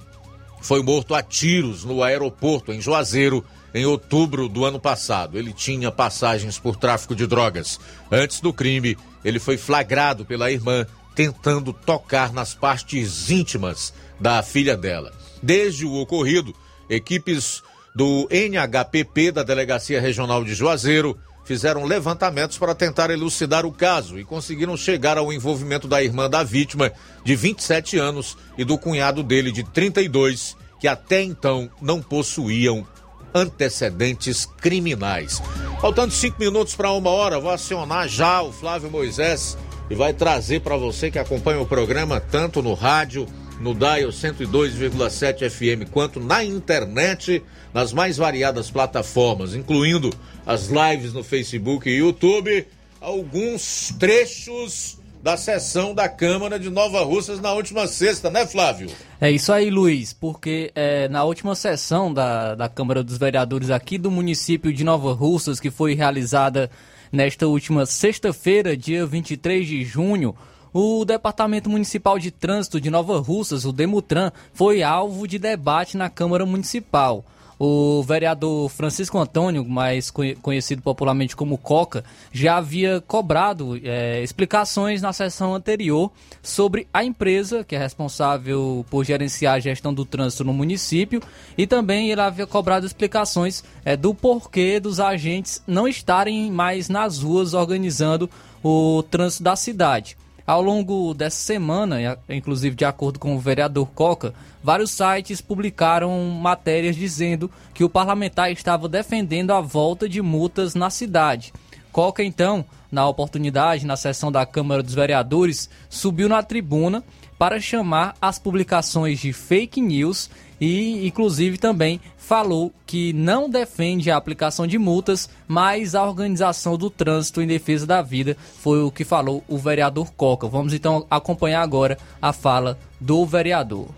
foi morto a tiros no aeroporto em Juazeiro em outubro do ano passado. Ele tinha passagens por tráfico de drogas. Antes do crime, ele foi flagrado pela irmã tentando tocar nas partes íntimas da filha dela. Desde o ocorrido, equipes do NHPP da Delegacia Regional de Juazeiro fizeram levantamentos para tentar elucidar o caso e conseguiram chegar ao envolvimento da irmã da vítima, de 27 anos, e do cunhado dele, de 32, que até então não possuíam antecedentes criminais. Faltando cinco minutos para uma hora, vou acionar já o Flávio Moisés e vai trazer para você que acompanha o programa tanto no rádio, no Dial 102,7 FM, quanto na internet, nas mais variadas plataformas, incluindo as lives no Facebook e YouTube, alguns trechos da sessão da Câmara de Nova Russas na última sexta, né, Flávio? É isso aí, Luiz, porque é, na última sessão da, da Câmara dos Vereadores aqui do município de Nova Russas, que foi realizada nesta última sexta-feira, dia 23 de junho, o Departamento Municipal de Trânsito de Nova Russas, o Demutran, foi alvo de debate na Câmara Municipal. O vereador Francisco Antônio, mais conhecido popularmente como Coca, já havia cobrado é, explicações na sessão anterior sobre a empresa que é responsável por gerenciar a gestão do trânsito no município e também ele havia cobrado explicações é, do porquê dos agentes não estarem mais nas ruas organizando o trânsito da cidade. Ao longo dessa semana, inclusive de acordo com o vereador Coca, vários sites publicaram matérias dizendo que o parlamentar estava defendendo a volta de multas na cidade. Coca, então, na oportunidade, na sessão da Câmara dos Vereadores, subiu na tribuna para chamar as publicações de fake news e, inclusive, também falou que não defende a aplicação de multas, mas a organização do trânsito em defesa da vida foi o que falou o vereador Coca. Vamos então acompanhar agora a fala do vereador.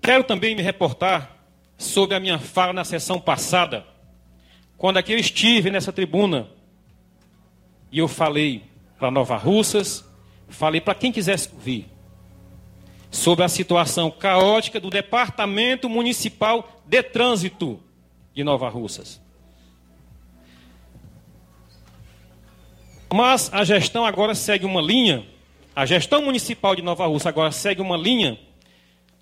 Quero também me reportar sobre a minha fala na sessão passada, quando aqui eu estive nessa tribuna e eu falei para Nova Russas, falei para quem quisesse ouvir sobre a situação caótica do Departamento Municipal de Trânsito de Nova Russas. Mas a gestão agora segue uma linha, a gestão municipal de Nova Russa agora segue uma linha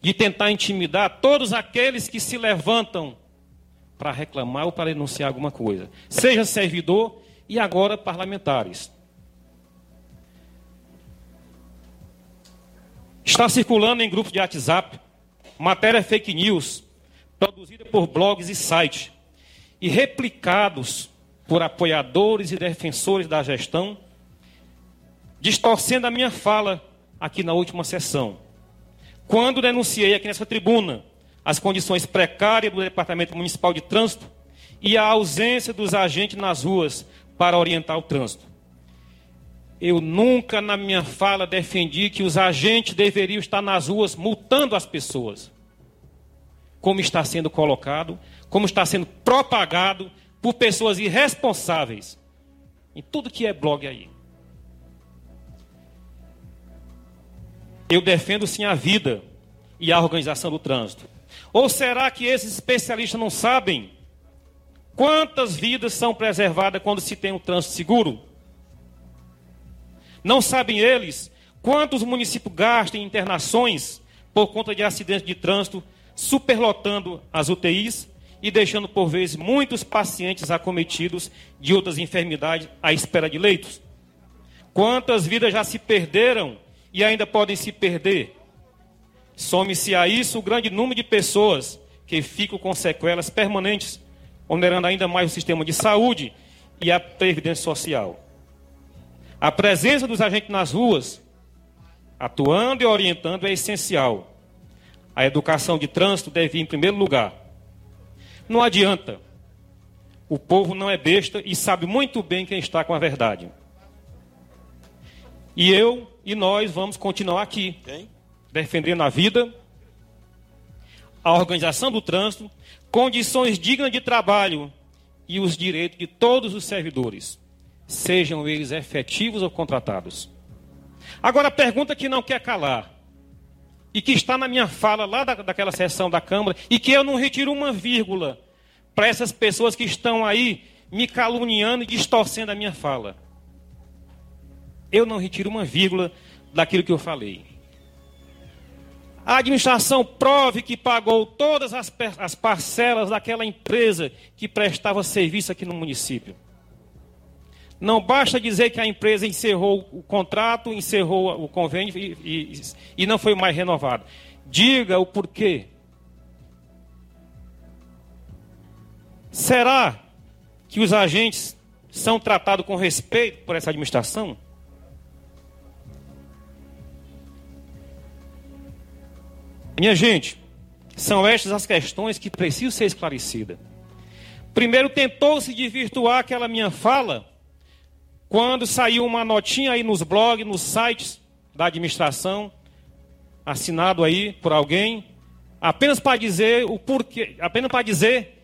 de tentar intimidar todos aqueles que se levantam para reclamar ou para denunciar alguma coisa. Seja servidor e agora parlamentares. Está circulando em grupos de WhatsApp matéria fake news produzida por blogs e sites e replicados por apoiadores e defensores da gestão, distorcendo a minha fala aqui na última sessão. Quando denunciei aqui nessa tribuna as condições precárias do Departamento Municipal de Trânsito e a ausência dos agentes nas ruas para orientar o trânsito. Eu nunca na minha fala defendi que os agentes deveriam estar nas ruas multando as pessoas. Como está sendo colocado, como está sendo propagado por pessoas irresponsáveis em tudo que é blog aí. Eu defendo sim a vida e a organização do trânsito. Ou será que esses especialistas não sabem quantas vidas são preservadas quando se tem um trânsito seguro? Não sabem eles quantos municípios gastam em internações por conta de acidentes de trânsito, superlotando as UTIs e deixando por vezes muitos pacientes acometidos de outras enfermidades à espera de leitos? Quantas vidas já se perderam e ainda podem se perder Some-se a isso o grande número de pessoas que ficam com sequelas permanentes, onerando ainda mais o sistema de saúde e a previdência social. A presença dos agentes nas ruas, atuando e orientando, é essencial. A educação de trânsito deve ir em primeiro lugar. Não adianta. O povo não é besta e sabe muito bem quem está com a verdade. E eu e nós vamos continuar aqui. Defendendo a vida, a organização do trânsito, condições dignas de trabalho e os direitos de todos os servidores, sejam eles efetivos ou contratados. Agora, a pergunta que não quer calar, e que está na minha fala lá da, daquela sessão da Câmara, e que eu não retiro uma vírgula para essas pessoas que estão aí me caluniando e distorcendo a minha fala. Eu não retiro uma vírgula daquilo que eu falei a administração prove que pagou todas as, as parcelas daquela empresa que prestava serviço aqui no município. Não basta dizer que a empresa encerrou o contrato, encerrou o convênio e, e, e não foi mais renovado. Diga o porquê. Será que os agentes são tratados com respeito por essa administração? Minha gente, são estas as questões que precisam ser esclarecidas. Primeiro, tentou-se desvirtuar aquela minha fala quando saiu uma notinha aí nos blogs, nos sites da administração, assinado aí por alguém, apenas para dizer o porquê, apenas para dizer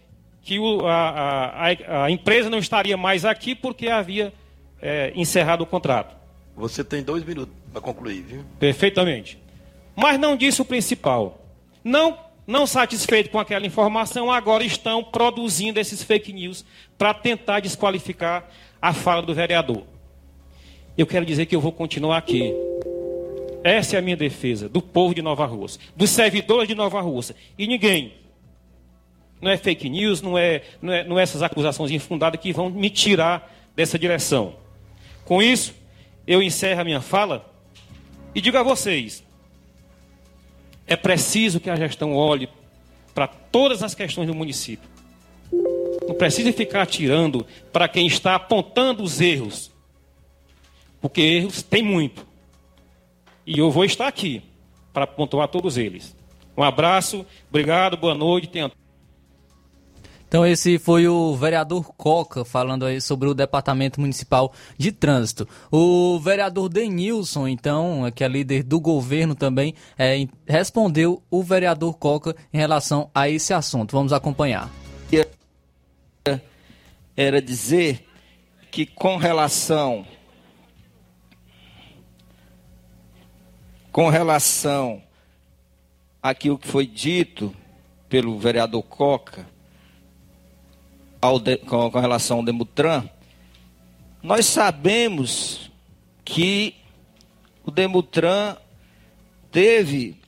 que o, a, a, a, empresa não estaria mais aqui porque havia é, encerrado o contrato. Você tem dois minutos para concluir, viu? Perfeitamente. Mas não disse o principal. Não, não satisfeito com aquela informação, agora estão produzindo esses fake news para tentar desqualificar a fala do vereador. Eu quero dizer que eu vou continuar aqui. Essa é a minha defesa do povo de Nova Rússia, dos servidores de Nova Rússia. E ninguém, não é fake news, não é, não é, não é essas acusações infundadas que vão me tirar dessa direção. Com isso, eu encerro a minha fala e digo a vocês: é preciso que a gestão olhe para todas as questões do município. Não precisa ficar atirando para quem está apontando os erros. Porque erros tem muito. E eu vou estar aqui para pontuar todos eles. Um abraço, obrigado, boa noite. Tenha... Então esse foi o vereador Coca falando aí sobre o Departamento Municipal de Trânsito. O vereador Denilson, então, que é líder do governo também, é, respondeu o vereador Coca em relação a esse assunto. Vamos acompanhar. Era dizer que com relação com relação àquilo que foi dito pelo vereador Coca, de, com, com relação ao Demutran, nós sabemos que o Demutran teve,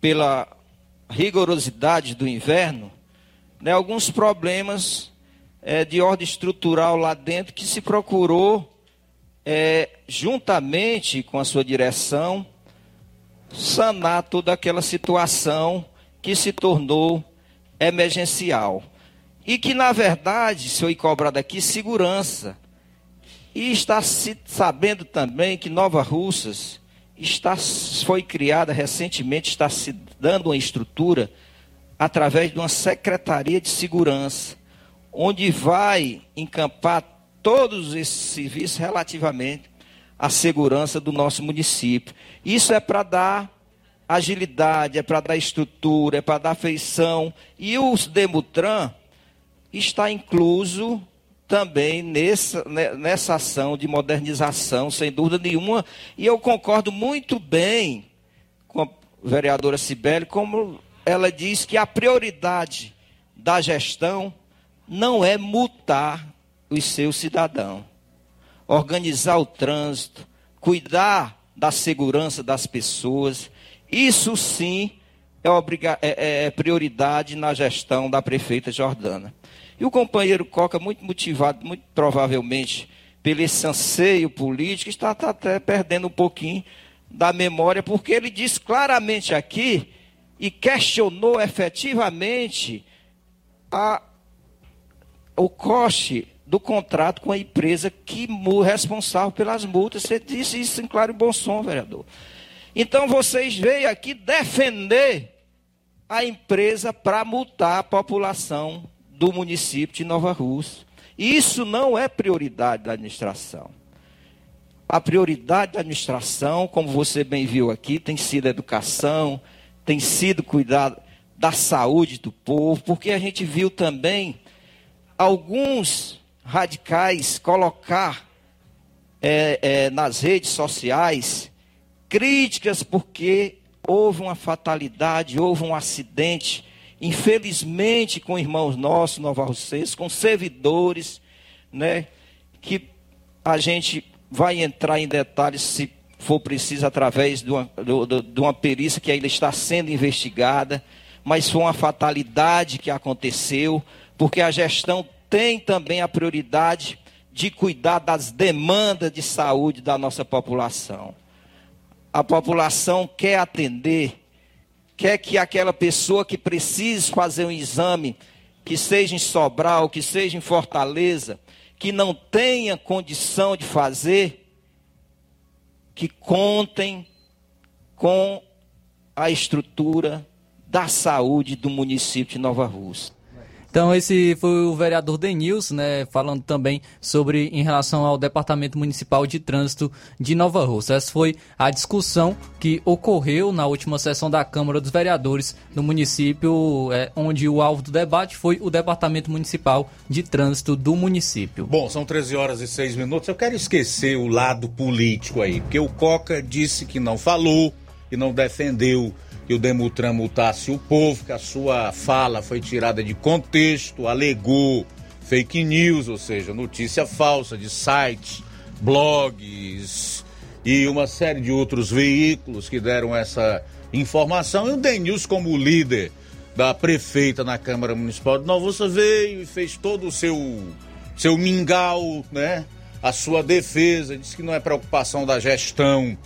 pela rigorosidade do inverno, né, alguns problemas é, de ordem estrutural lá dentro que se procurou, é, juntamente com a sua direção, sanar toda aquela situação que se tornou emergencial. E que, na verdade, se foi cobrado aqui segurança. E está se sabendo também que Nova Russas está, foi criada recentemente, está se dando uma estrutura através de uma secretaria de segurança, onde vai encampar todos esses serviços relativamente à segurança do nosso município. Isso é para dar agilidade, é para dar estrutura, é para dar feição. E o Demutran está incluso também nessa, nessa ação de modernização, sem dúvida nenhuma. E eu concordo muito bem com a vereadora Cibele, como ela diz que a prioridade da gestão não é multar os seus cidadãos, organizar o trânsito, cuidar da segurança das pessoas isso sim é, é, é, é prioridade na gestão da prefeita Jordana. E o companheiro Coca, muito motivado, muito provavelmente, pelo esse anseio político, está, está até perdendo um pouquinho da memória, porque ele diz claramente aqui e questionou efetivamente a, o coste do contrato com a empresa que responsável pelas multas. Você disse isso em claro e bom som, vereador. Então vocês veio aqui defender a empresa para multar a população do município de Nova Rússia. Isso não é prioridade da administração. A prioridade da administração, como você bem viu aqui, tem sido a educação, tem sido cuidar da saúde do povo, porque a gente viu também alguns radicais colocar é, é, nas redes sociais críticas porque houve uma fatalidade, houve um acidente, infelizmente com irmãos nossos, Nova Russenses, com servidores, né, que a gente vai entrar em detalhes se for preciso através de uma, de uma perícia que ainda está sendo investigada, mas foi uma fatalidade que aconteceu, porque a gestão tem também a prioridade de cuidar das demandas de saúde da nossa população a população quer atender, quer que aquela pessoa que precise fazer um exame, que seja em Sobral, que seja em Fortaleza, que não tenha condição de fazer, que contem com a estrutura da saúde do município de Nova Rússia. Então esse foi o vereador Denils, né, falando também sobre em relação ao Departamento Municipal de Trânsito de Nova Rússia. Essa foi a discussão que ocorreu na última sessão da Câmara dos Vereadores do município, é, onde o alvo do debate foi o Departamento Municipal de Trânsito do município. Bom, são 13 horas e 6 minutos. Eu quero esquecer o lado político aí, porque o Coca disse que não falou e não defendeu que o Demutran multasse o povo, que a sua fala foi tirada de contexto, alegou fake news, ou seja, notícia falsa de sites, blogs e uma série de outros veículos que deram essa informação. E o Denils, como líder da prefeita na Câmara Municipal de Nova veio e fez todo o seu, seu mingau, né? A sua defesa, disse que não é preocupação da gestão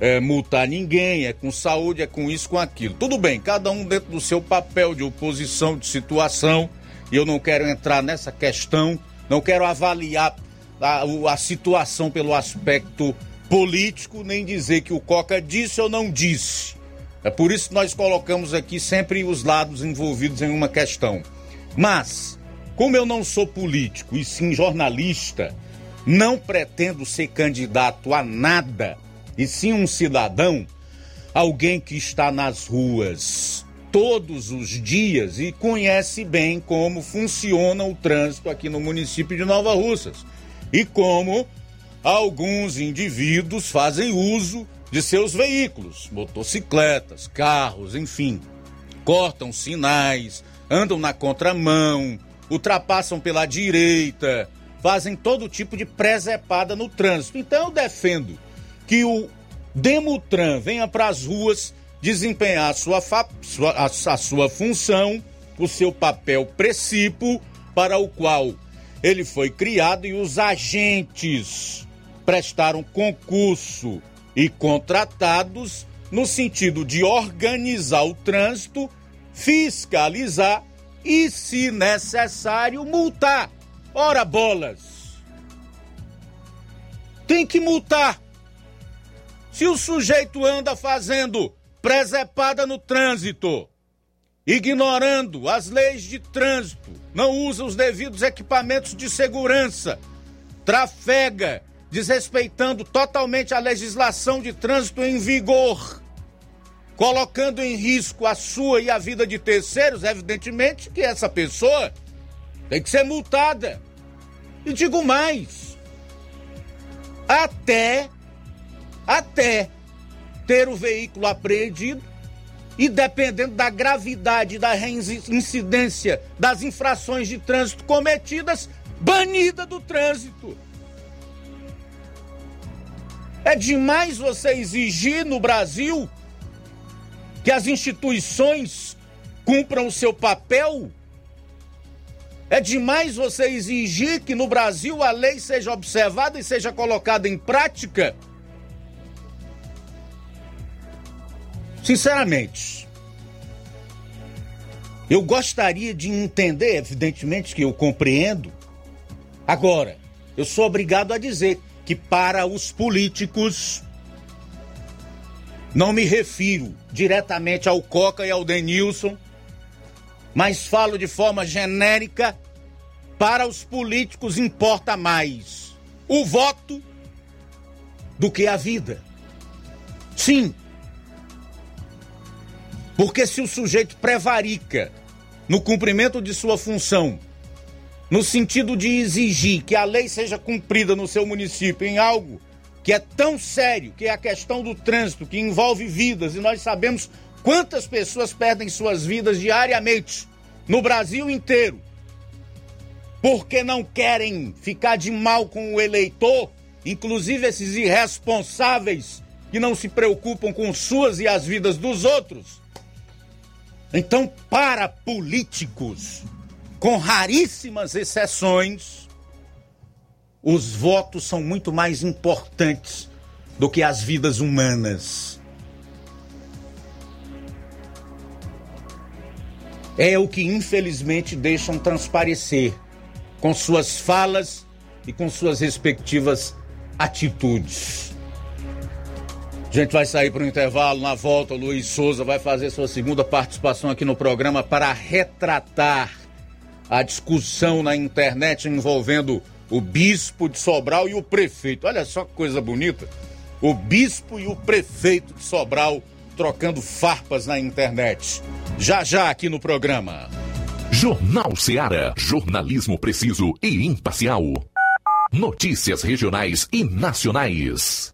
é, multar ninguém, é com saúde, é com isso, com aquilo. Tudo bem, cada um dentro do seu papel de oposição, de situação, e eu não quero entrar nessa questão, não quero avaliar a, a situação pelo aspecto político, nem dizer que o Coca disse ou não disse. É por isso que nós colocamos aqui sempre os lados envolvidos em uma questão. Mas, como eu não sou político e sim jornalista, não pretendo ser candidato a nada e sim um cidadão, alguém que está nas ruas todos os dias e conhece bem como funciona o trânsito aqui no município de Nova Russas e como alguns indivíduos fazem uso de seus veículos, motocicletas, carros, enfim, cortam sinais, andam na contramão, ultrapassam pela direita, fazem todo tipo de presepada no trânsito. Então eu defendo que o Demutran venha para as ruas desempenhar a sua, sua, a, a sua função o seu papel precípio para o qual ele foi criado e os agentes prestaram concurso e contratados no sentido de organizar o trânsito, fiscalizar e, se necessário, multar. Ora bolas! Tem que multar. Se o sujeito anda fazendo presepada no trânsito, ignorando as leis de trânsito, não usa os devidos equipamentos de segurança, trafega, desrespeitando totalmente a legislação de trânsito em vigor, colocando em risco a sua e a vida de terceiros, evidentemente que essa pessoa tem que ser multada. E digo mais, até até ter o veículo apreendido e dependendo da gravidade da reincidência das infrações de trânsito cometidas, banida do trânsito. É demais você exigir no Brasil que as instituições cumpram o seu papel? É demais você exigir que no Brasil a lei seja observada e seja colocada em prática? Sinceramente, eu gostaria de entender, evidentemente que eu compreendo. Agora, eu sou obrigado a dizer que para os políticos, não me refiro diretamente ao Coca e ao Denilson, mas falo de forma genérica, para os políticos importa mais o voto do que a vida. Sim. Porque se o sujeito prevarica no cumprimento de sua função, no sentido de exigir que a lei seja cumprida no seu município em algo que é tão sério, que é a questão do trânsito, que envolve vidas, e nós sabemos quantas pessoas perdem suas vidas diariamente no Brasil inteiro, porque não querem ficar de mal com o eleitor, inclusive esses irresponsáveis que não se preocupam com suas e as vidas dos outros. Então, para políticos, com raríssimas exceções, os votos são muito mais importantes do que as vidas humanas. É o que infelizmente deixam transparecer com suas falas e com suas respectivas atitudes. A gente vai sair para o intervalo. Na volta, o Luiz Souza vai fazer sua segunda participação aqui no programa para retratar a discussão na internet envolvendo o bispo de Sobral e o prefeito. Olha só que coisa bonita. O bispo e o prefeito de Sobral trocando farpas na internet. Já já aqui no programa. Jornal Ceará, jornalismo preciso e imparcial. Notícias regionais e nacionais.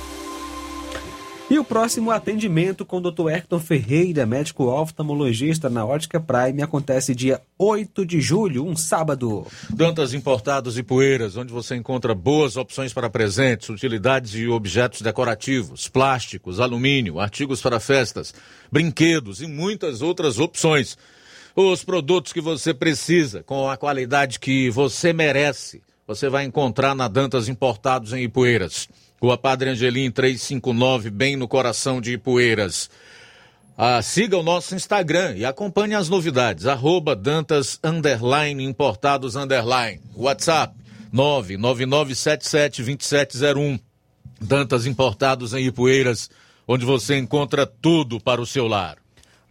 E o próximo atendimento com o Dr. Hector Ferreira, médico oftalmologista na Ótica Prime, acontece dia 8 de julho, um sábado. Dantas Importados e Poeiras, onde você encontra boas opções para presentes, utilidades e objetos decorativos, plásticos, alumínio, artigos para festas, brinquedos e muitas outras opções. Os produtos que você precisa, com a qualidade que você merece, você vai encontrar na Dantas Importados em Ipueiras. Rua Padre Angelim 359, bem no coração de Ipueiras. Ah, siga o nosso Instagram e acompanhe as novidades. Arroba Dantas underline, Importados underline. WhatsApp 999772701. Dantas Importados em Ipueiras, onde você encontra tudo para o seu lar.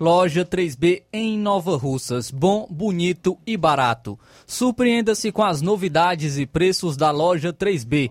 Loja 3B em Nova Russas. Bom, bonito e barato. Surpreenda-se com as novidades e preços da Loja 3B.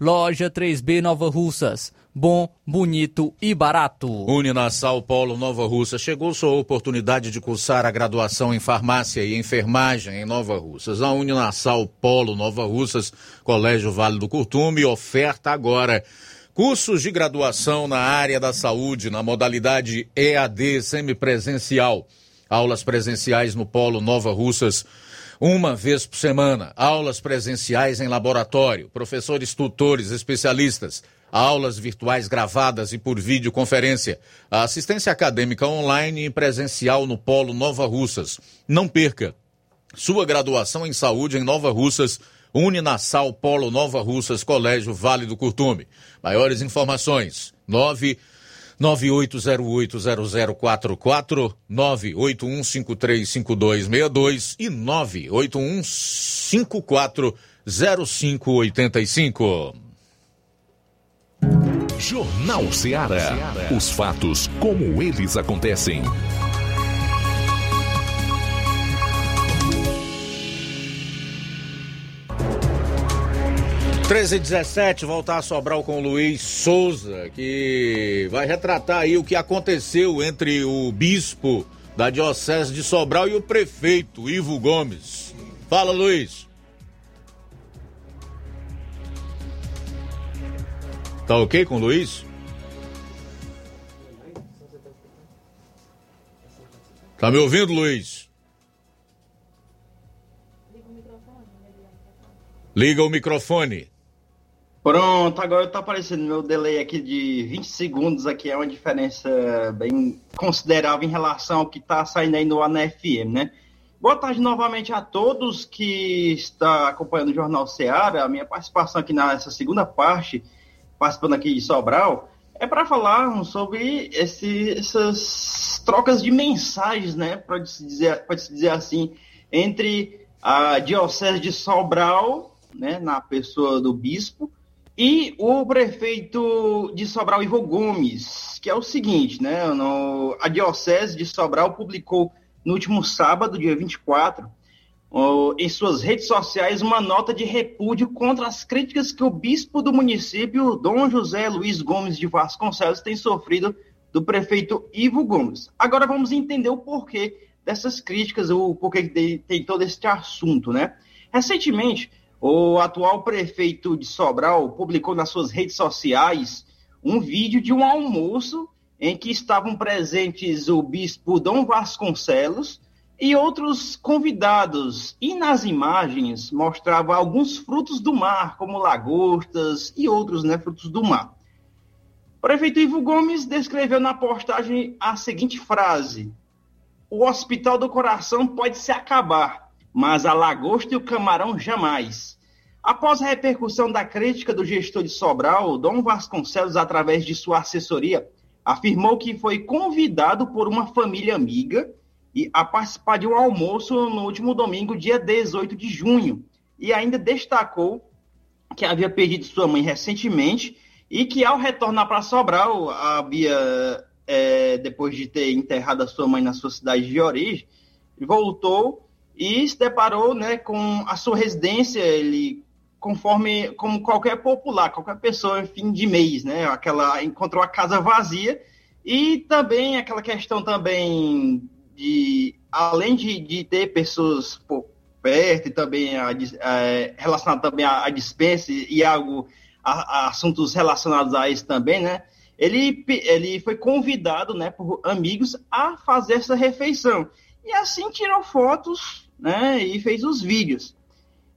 Loja 3B Nova Russas. Bom, bonito e barato. Uninasal Polo Nova Russa. Chegou sua oportunidade de cursar a graduação em farmácia e enfermagem em Nova Russas. A Uninasal Polo Nova Russas, Colégio Vale do Curtume, oferta agora cursos de graduação na área da saúde, na modalidade EAD semipresencial. Aulas presenciais no Polo Nova Russas uma vez por semana. Aulas presenciais em laboratório, professores tutores, especialistas. Aulas virtuais gravadas e por videoconferência. Assistência acadêmica online e presencial no Polo Nova Russas. Não perca sua graduação em saúde em Nova Russas. Uninasal Polo Nova Russas, Colégio Vale do Curtume. Maiores informações: 9 98080044, 981535262 e 981540585. Jornal Ceará. Os fatos como eles acontecem. Treze e 17, voltar a Sobral com o Luiz Souza, que vai retratar aí o que aconteceu entre o bispo da Diocese de Sobral e o prefeito Ivo Gomes. Fala, Luiz. Tá ok com o Luiz? Tá me ouvindo, Luiz? Liga o microfone. Pronto, agora tá aparecendo meu delay aqui de 20 segundos aqui, é uma diferença bem considerável em relação ao que tá saindo aí no ANFM, né? Boa tarde novamente a todos que está acompanhando o Jornal Seara. A minha participação aqui nessa segunda parte, participando aqui de Sobral, é para falar sobre esse, essas trocas de mensagens, né, dizer, pode -se dizer assim, entre a Diocese de Sobral, né, na pessoa do bispo, e o prefeito de Sobral, Ivo Gomes, que é o seguinte, né, no, a Diocese de Sobral publicou no último sábado, dia 24, em suas redes sociais uma nota de repúdio contra as críticas que o bispo do município, Dom José Luiz Gomes de Vasconcelos, tem sofrido do prefeito Ivo Gomes. Agora vamos entender o porquê dessas críticas, o porquê tem todo este assunto, né? Recentemente, o atual prefeito de Sobral publicou nas suas redes sociais um vídeo de um almoço em que estavam presentes o bispo Dom Vasconcelos, e outros convidados. E nas imagens mostrava alguns frutos do mar, como lagostas e outros né, frutos do mar. O prefeito Ivo Gomes descreveu na postagem a seguinte frase: O Hospital do Coração pode se acabar, mas a lagosta e o camarão jamais. Após a repercussão da crítica do gestor de Sobral, Dom Vasconcelos, através de sua assessoria, afirmou que foi convidado por uma família amiga a participar de um almoço no último domingo, dia 18 de junho, e ainda destacou que havia perdido sua mãe recentemente e que ao retornar para Sobral, havia, é, depois de ter enterrado a sua mãe na sua cidade de origem, voltou e se deparou né, com a sua residência, ele conforme como qualquer popular, qualquer pessoa fim de mês, né? Aquela encontrou a casa vazia e também aquela questão também de além de, de ter pessoas por perto e também a, é, relacionado também à dispensa e algo a, a, assuntos relacionados a isso também, né? Ele, ele foi convidado, né, por amigos a fazer essa refeição e assim tirou fotos, né, e fez os vídeos.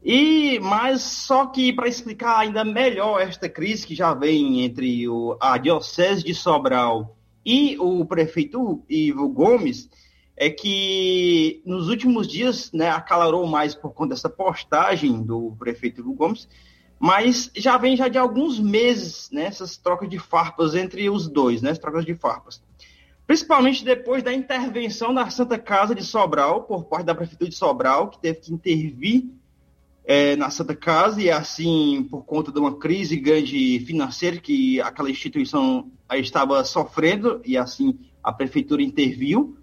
E mas só que para explicar ainda melhor esta crise que já vem entre o, a diocese de Sobral e o prefeito Ivo Gomes, é que nos últimos dias, né, acalorou mais por conta dessa postagem do prefeito Hugo Gomes, mas já vem já de alguns meses, né, essas trocas de farpas entre os dois, né, as trocas de farpas. Principalmente depois da intervenção da Santa Casa de Sobral, por parte da Prefeitura de Sobral, que teve que intervir é, na Santa Casa, e assim, por conta de uma crise grande financeira que aquela instituição estava sofrendo, e assim a Prefeitura interviu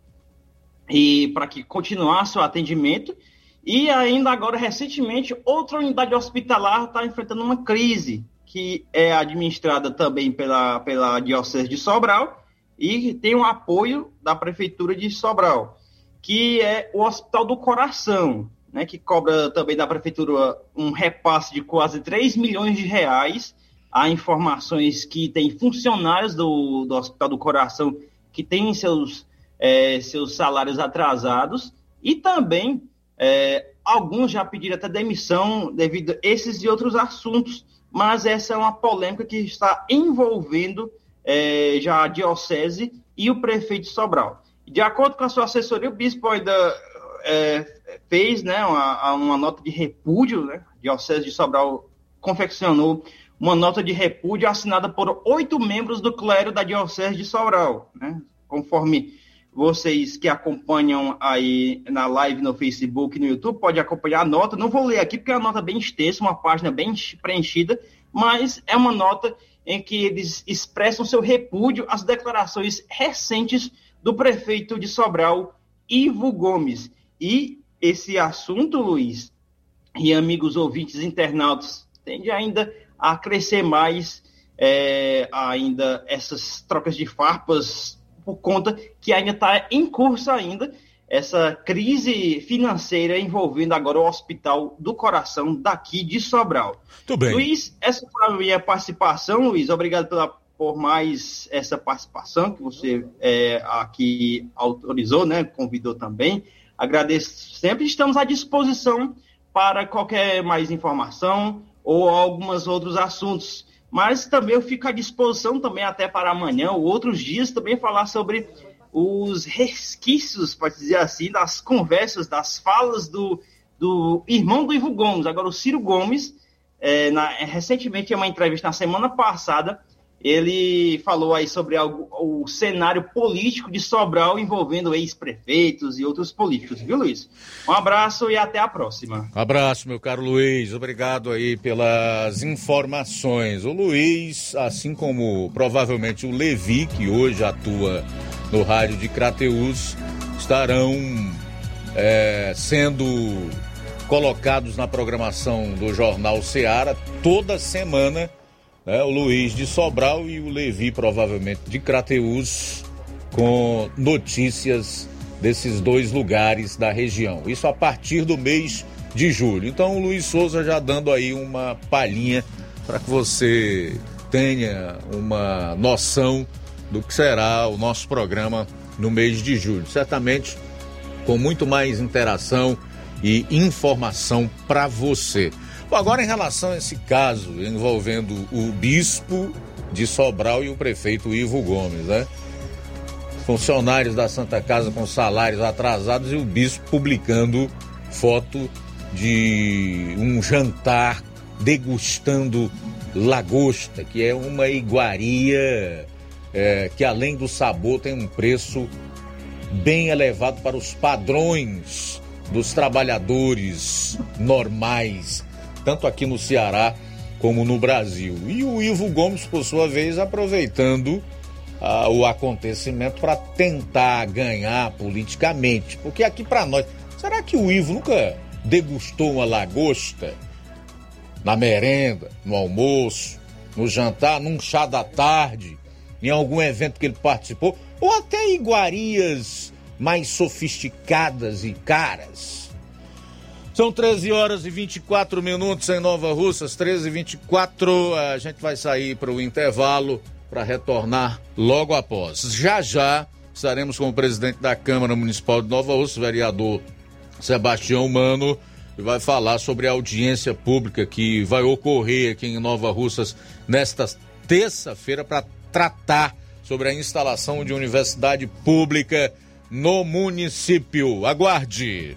e para que continuasse o atendimento. E ainda agora, recentemente, outra unidade hospitalar está enfrentando uma crise, que é administrada também pela, pela Diocese de Sobral e tem o um apoio da Prefeitura de Sobral, que é o Hospital do Coração, né, que cobra também da Prefeitura um repasse de quase 3 milhões de reais. Há informações que tem funcionários do, do Hospital do Coração que têm seus é, seus salários atrasados e também é, alguns já pediram até demissão devido a esses e outros assuntos, mas essa é uma polêmica que está envolvendo é, já a Diocese e o prefeito de Sobral. De acordo com a sua assessoria, o bispo ainda é, fez né, uma, uma, nota de repúdio, né? a Diocese de Sobral confeccionou uma nota de repúdio assinada por oito membros do clero da Diocese de Sobral, né? conforme vocês que acompanham aí na live no Facebook no YouTube, pode acompanhar a nota. Não vou ler aqui porque é uma nota bem extensa, uma página bem preenchida, mas é uma nota em que eles expressam seu repúdio às declarações recentes do prefeito de Sobral, Ivo Gomes. E esse assunto, Luiz, e amigos ouvintes internautas, tende ainda a crescer mais é, ainda essas trocas de farpas por conta que ainda está em curso ainda essa crise financeira envolvendo agora o Hospital do Coração daqui de Sobral. Tudo bem. Luiz, essa foi a minha participação, Luiz. Obrigado pela, por mais essa participação que você é, aqui autorizou, né? Convidou também. Agradeço sempre. Estamos à disposição para qualquer mais informação ou alguns outros assuntos mas também eu fico à disposição também até para amanhã ou outros dias também falar sobre os resquícios, pode dizer assim, das conversas, das falas do, do irmão do Ivo Gomes, agora o Ciro Gomes, é, na, recentemente, em uma entrevista na semana passada, ele falou aí sobre algo, o cenário político de Sobral envolvendo ex-prefeitos e outros políticos, viu, Luiz? Um abraço e até a próxima. Abraço, meu caro Luiz. Obrigado aí pelas informações. O Luiz, assim como provavelmente o Levi, que hoje atua no rádio de Crateus, estarão é, sendo colocados na programação do Jornal Seara toda semana né, o Luiz de Sobral e o Levi, provavelmente, de Crateus, com notícias desses dois lugares da região. Isso a partir do mês de julho. Então, o Luiz Souza já dando aí uma palhinha para que você tenha uma noção do que será o nosso programa no mês de julho. Certamente com muito mais interação e informação para você. Bom, agora em relação a esse caso envolvendo o bispo de Sobral e o prefeito Ivo Gomes, né? Funcionários da Santa Casa com salários atrasados e o bispo publicando foto de um jantar degustando lagosta, que é uma iguaria é, que além do sabor tem um preço bem elevado para os padrões dos trabalhadores normais tanto aqui no Ceará como no Brasil. E o Ivo Gomes, por sua vez, aproveitando ah, o acontecimento para tentar ganhar politicamente. Porque aqui para nós, será que o Ivo nunca degustou uma lagosta na merenda, no almoço, no jantar, num chá da tarde, em algum evento que ele participou, ou até iguarias mais sofisticadas e caras? São 13 horas e 24 minutos em Nova Russas, 13 e 24. A gente vai sair para o intervalo para retornar logo após. Já já estaremos com o presidente da Câmara Municipal de Nova Russas, vereador Sebastião Mano, e vai falar sobre a audiência pública que vai ocorrer aqui em Nova Russas nesta terça-feira para tratar sobre a instalação de universidade pública no município. Aguarde!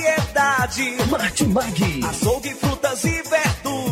variedade. Martimag. Açougue, frutas e verduras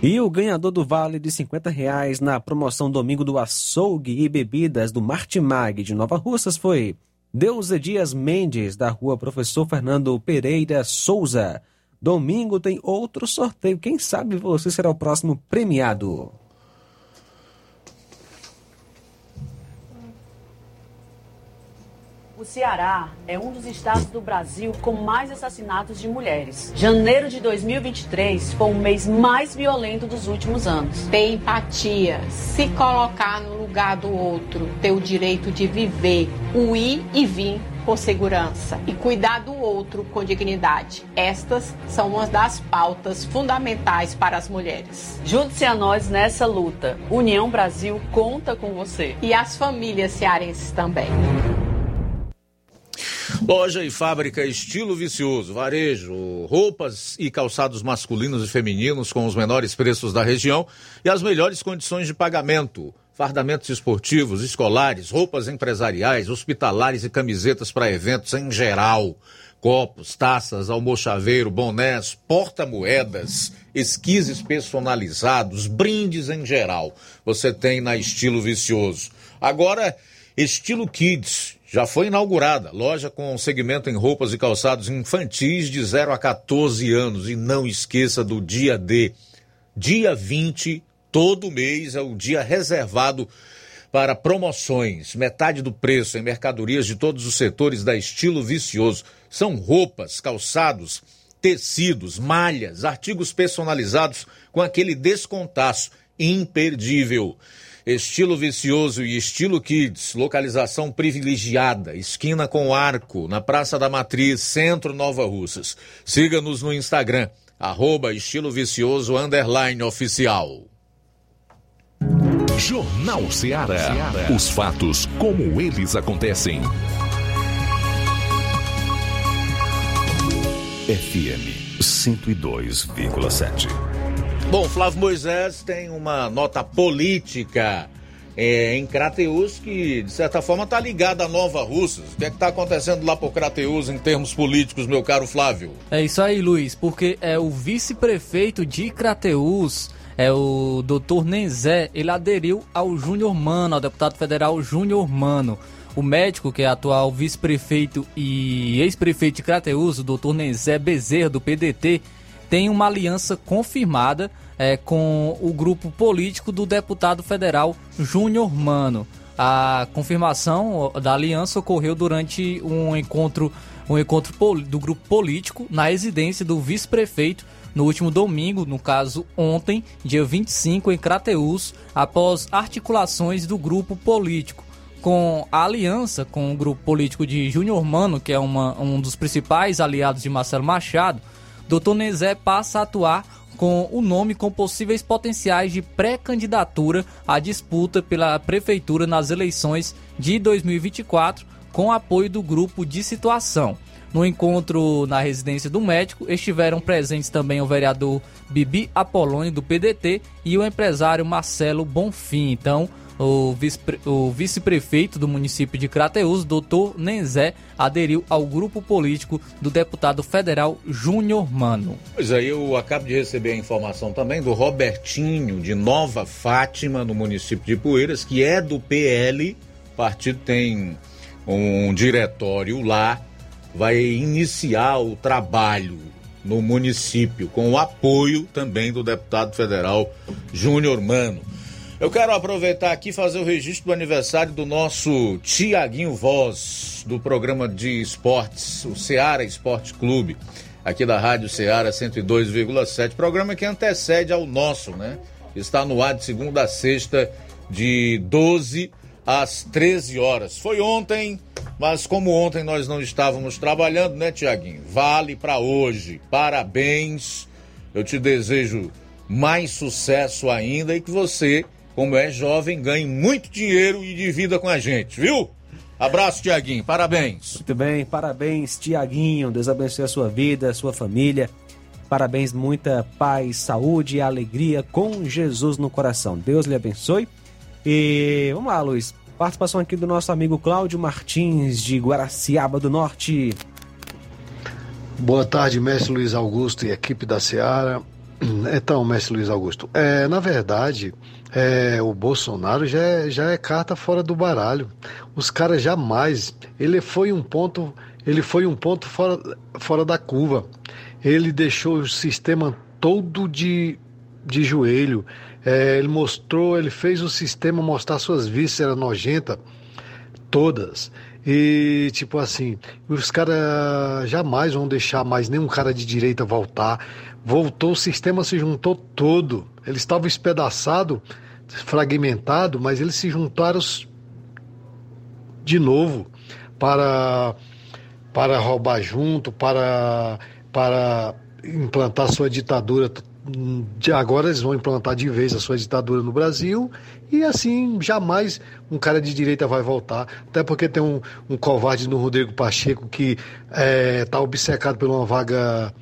E o ganhador do vale de 50 reais na promoção Domingo do Açougue e Bebidas do Martimag de Nova Russas foi Deusa Dias Mendes, da rua Professor Fernando Pereira Souza. Domingo tem outro sorteio. Quem sabe você será o próximo premiado. O Ceará é um dos estados do Brasil com mais assassinatos de mulheres. Janeiro de 2023 foi o mês mais violento dos últimos anos. Ter empatia, se colocar no lugar do outro, ter o direito de viver, o ir e vir por segurança e cuidar do outro com dignidade. Estas são uma das pautas fundamentais para as mulheres. Junte-se a nós nessa luta. União Brasil conta com você. E as famílias cearenses também. Loja e fábrica estilo vicioso, varejo, roupas e calçados masculinos e femininos com os menores preços da região e as melhores condições de pagamento. Fardamentos esportivos, escolares, roupas empresariais, hospitalares e camisetas para eventos em geral. Copos, taças, almochaveiro, bonés, porta-moedas, esquises personalizados, brindes em geral. Você tem na estilo vicioso. Agora, estilo kids já foi inaugurada, loja com segmento em roupas e calçados infantis de 0 a 14 anos. E não esqueça do dia D. Dia 20, todo mês, é o dia reservado para promoções. Metade do preço em mercadorias de todos os setores da estilo vicioso. São roupas, calçados, tecidos, malhas, artigos personalizados com aquele descontaço imperdível. Estilo vicioso e estilo kids, localização privilegiada, esquina com arco, na Praça da Matriz, Centro Nova Russas. Siga-nos no Instagram, arroba estilo vicioso underline oficial. Jornal Ceará. Os fatos como eles acontecem. FM 102,7. Bom, Flávio Moisés tem uma nota política é, em Crateus que, de certa forma, está ligada à Nova Russas. O que é que está acontecendo lá por Crateus em termos políticos, meu caro Flávio? É isso aí, Luiz, porque é o vice-prefeito de Crateus, é o doutor Nenzé, ele aderiu ao Júnior Mano, ao deputado federal Júnior Mano. O médico, que é atual vice-prefeito e ex-prefeito de Crateus, o doutor Nenzé Bezerra, do PDT, tem uma aliança confirmada é, com o grupo político do deputado federal Júnior Mano. A confirmação da aliança ocorreu durante um encontro, um encontro do grupo político na residência do vice-prefeito no último domingo, no caso ontem, dia 25, em Crateús, após articulações do grupo político. Com a aliança com o grupo político de Júnior Mano, que é uma, um dos principais aliados de Marcelo Machado, Dr. Nezé passa a atuar com o nome com possíveis potenciais de pré-candidatura à disputa pela prefeitura nas eleições de 2024, com apoio do grupo de situação. No encontro na residência do médico estiveram presentes também o vereador Bibi Apolônio do PDT e o empresário Marcelo Bonfim. Então, o vice-prefeito do município de Crateus, doutor Nenzé, aderiu ao grupo político do deputado federal Júnior Mano. Pois aí, eu acabo de receber a informação também do Robertinho, de Nova Fátima, no município de Poeiras, que é do PL. O partido tem um diretório lá, vai iniciar o trabalho no município, com o apoio também do deputado federal Júnior Mano. Eu quero aproveitar aqui e fazer o registro do aniversário do nosso Tiaguinho Voz, do programa de esportes, o Ceará Esporte Clube, aqui da Rádio Ceará 102,7, programa que antecede ao nosso, né? Está no ar de segunda a sexta, de 12 às 13 horas. Foi ontem, mas como ontem nós não estávamos trabalhando, né, Tiaguinho? Vale para hoje. Parabéns. Eu te desejo mais sucesso ainda e que você como é jovem, ganhe muito dinheiro e divida com a gente, viu? Abraço, Tiaguinho. Parabéns. Muito bem, parabéns, Tiaguinho. Deus abençoe a sua vida, a sua família. Parabéns, muita paz, saúde e alegria com Jesus no coração. Deus lhe abençoe. E vamos lá, Luiz. Participação aqui do nosso amigo Cláudio Martins, de Guaraciaba do Norte. Boa tarde, mestre Luiz Augusto e equipe da Seara. Então, mestre Luiz Augusto, é, na verdade, é, o Bolsonaro já é, já é carta fora do baralho. Os caras jamais. Ele foi um ponto, ele foi um ponto fora, fora da curva. Ele deixou o sistema todo de, de joelho. É, ele mostrou, ele fez o sistema mostrar suas vísceras nojentas, todas. E, tipo assim, os caras jamais vão deixar mais nenhum cara de direita voltar. Voltou, o sistema se juntou todo. Ele estava espedaçado, fragmentado, mas eles se juntaram de novo para, para roubar junto, para, para implantar sua ditadura de agora eles vão implantar de vez a sua ditadura no Brasil e assim jamais um cara de direita vai voltar. Até porque tem um, um covarde no Rodrigo Pacheco que está é, tá obcecado por uma vaga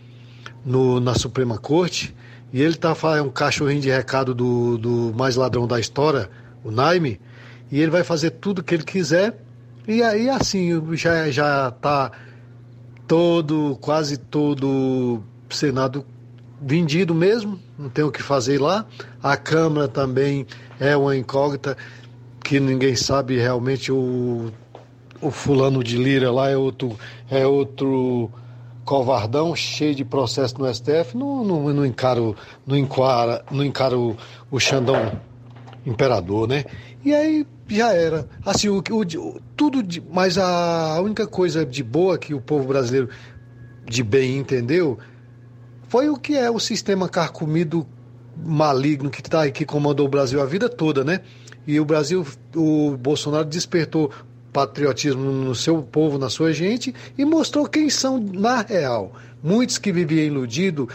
no, na Suprema Corte e ele tá é um cachorrinho de recado do, do mais ladrão da história, o Naime, e ele vai fazer tudo que ele quiser e aí assim já já está todo quase todo Senado vendido mesmo, não tem o que fazer lá. A Câmara também é uma incógnita que ninguém sabe realmente o, o fulano de Lira lá é outro é outro covardão cheio de processo no STF, não, não, não encaro não encara, não encaro o Xandão imperador, né? E aí já era. Assim, o, o, tudo de, mas a única coisa de boa que o povo brasileiro de bem entendeu foi o que é o sistema carcomido maligno que tá que comandou o Brasil a vida toda, né? E o Brasil, o Bolsonaro despertou patriotismo no seu povo, na sua gente e mostrou quem são na real. Muitos que viviam iludidos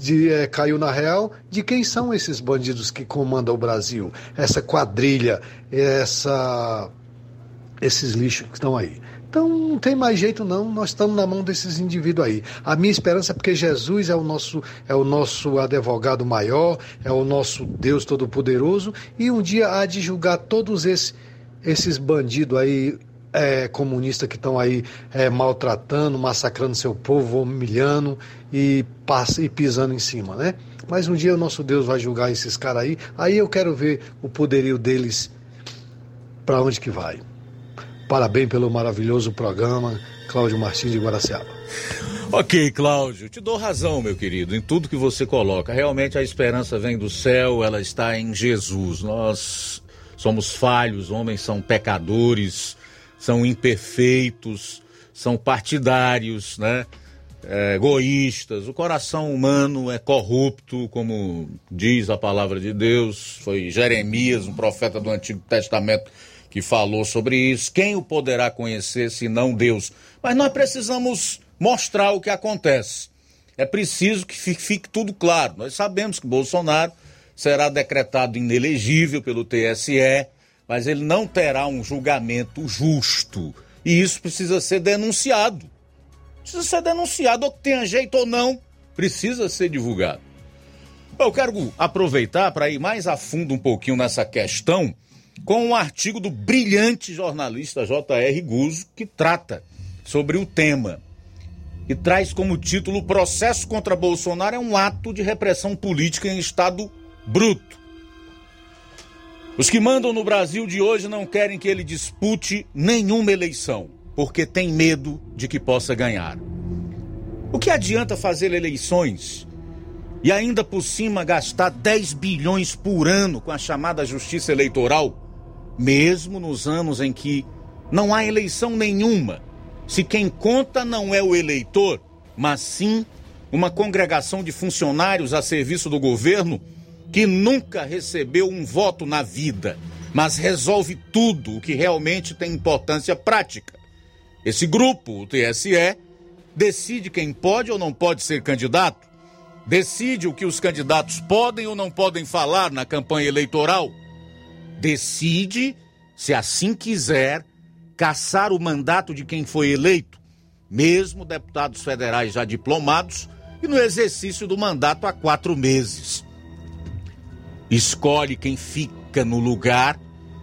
de, é, caiu na real de quem são esses bandidos que comandam o Brasil, essa quadrilha, essa esses lixos que estão aí. Então não tem mais jeito não, nós estamos na mão desses indivíduos aí. A minha esperança é porque Jesus é o nosso é o nosso advogado maior, é o nosso Deus todo poderoso e um dia há de julgar todos esses esses bandidos aí é, comunistas que estão aí é, maltratando, massacrando seu povo, humilhando e, passa, e pisando em cima, né? Mas um dia o nosso Deus vai julgar esses caras aí, aí eu quero ver o poderio deles para onde que vai. Parabéns pelo maravilhoso programa, Cláudio Martins de Guaraciaba. Ok, Cláudio, te dou razão, meu querido, em tudo que você coloca. Realmente a esperança vem do céu, ela está em Jesus. Nós somos falhos, homens são pecadores, são imperfeitos, são partidários, né? É, egoístas. O coração humano é corrupto, como diz a palavra de Deus. Foi Jeremias, um profeta do Antigo Testamento, que falou sobre isso. Quem o poderá conhecer se não Deus? Mas nós precisamos mostrar o que acontece. É preciso que fique tudo claro. Nós sabemos que Bolsonaro será decretado inelegível pelo TSE, mas ele não terá um julgamento justo. E isso precisa ser denunciado. Precisa ser denunciado, ou que tenha jeito ou não, precisa ser divulgado. Eu quero aproveitar para ir mais a fundo um pouquinho nessa questão com um artigo do brilhante jornalista J.R. Guzzo, que trata sobre o tema. E traz como título: processo contra Bolsonaro é um ato de repressão política em estado bruto. Os que mandam no Brasil de hoje não querem que ele dispute nenhuma eleição, porque tem medo de que possa ganhar. O que adianta fazer eleições e ainda por cima gastar 10 bilhões por ano com a chamada justiça eleitoral? mesmo nos anos em que não há eleição nenhuma, se quem conta não é o eleitor, mas sim uma congregação de funcionários a serviço do governo que nunca recebeu um voto na vida, mas resolve tudo o que realmente tem importância prática. Esse grupo, o TSE, decide quem pode ou não pode ser candidato, decide o que os candidatos podem ou não podem falar na campanha eleitoral decide, se assim quiser, caçar o mandato de quem foi eleito, mesmo deputados federais já diplomados e no exercício do mandato há quatro meses. Escolhe quem fica no lugar.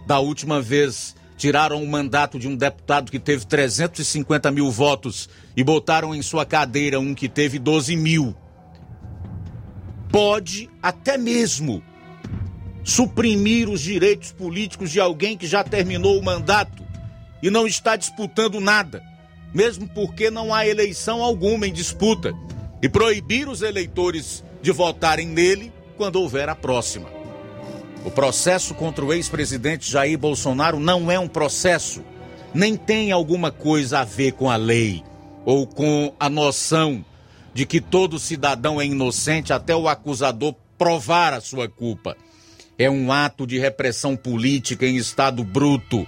Da última vez, tiraram o mandato de um deputado que teve 350 mil votos e botaram em sua cadeira um que teve 12 mil. Pode até mesmo suprimir os direitos políticos de alguém que já terminou o mandato e não está disputando nada, mesmo porque não há eleição alguma em disputa, e proibir os eleitores de votarem nele quando houver a próxima. O processo contra o ex-presidente Jair Bolsonaro não é um processo, nem tem alguma coisa a ver com a lei ou com a noção de que todo cidadão é inocente até o acusador provar a sua culpa. É um ato de repressão política em estado bruto.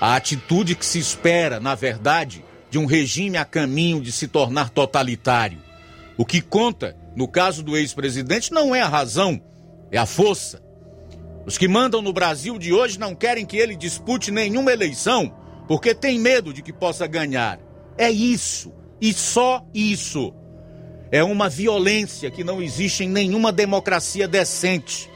A atitude que se espera, na verdade, de um regime a caminho de se tornar totalitário. O que conta, no caso do ex-presidente, não é a razão, é a força. Os que mandam no Brasil de hoje não querem que ele dispute nenhuma eleição, porque tem medo de que possa ganhar. É isso, e só isso. É uma violência que não existe em nenhuma democracia decente.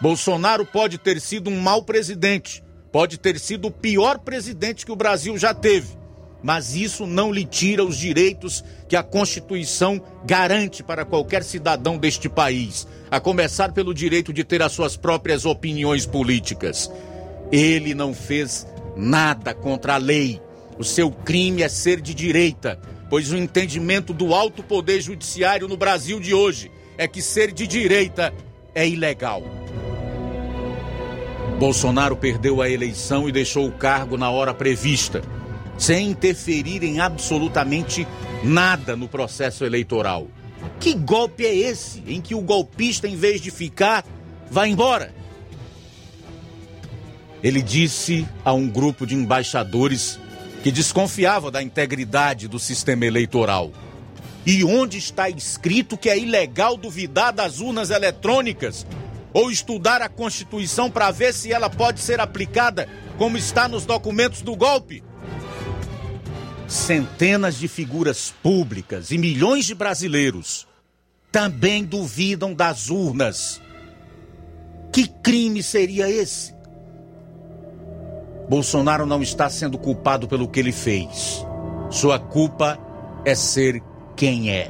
Bolsonaro pode ter sido um mau presidente, pode ter sido o pior presidente que o Brasil já teve, mas isso não lhe tira os direitos que a Constituição garante para qualquer cidadão deste país, a começar pelo direito de ter as suas próprias opiniões políticas. Ele não fez nada contra a lei. O seu crime é ser de direita, pois o entendimento do alto poder judiciário no Brasil de hoje é que ser de direita é ilegal. Bolsonaro perdeu a eleição e deixou o cargo na hora prevista, sem interferir em absolutamente nada no processo eleitoral. Que golpe é esse em que o golpista, em vez de ficar, vai embora? Ele disse a um grupo de embaixadores que desconfiava da integridade do sistema eleitoral. E onde está escrito que é ilegal duvidar das urnas eletrônicas ou estudar a Constituição para ver se ela pode ser aplicada como está nos documentos do golpe? Centenas de figuras públicas e milhões de brasileiros também duvidam das urnas. Que crime seria esse? Bolsonaro não está sendo culpado pelo que ele fez. Sua culpa é ser quem é.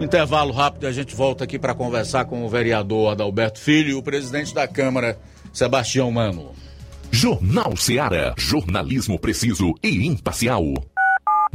Intervalo rápido a gente volta aqui para conversar com o vereador Adalberto Filho e o presidente da Câmara, Sebastião Mano. Jornal Seara. Jornalismo preciso e imparcial.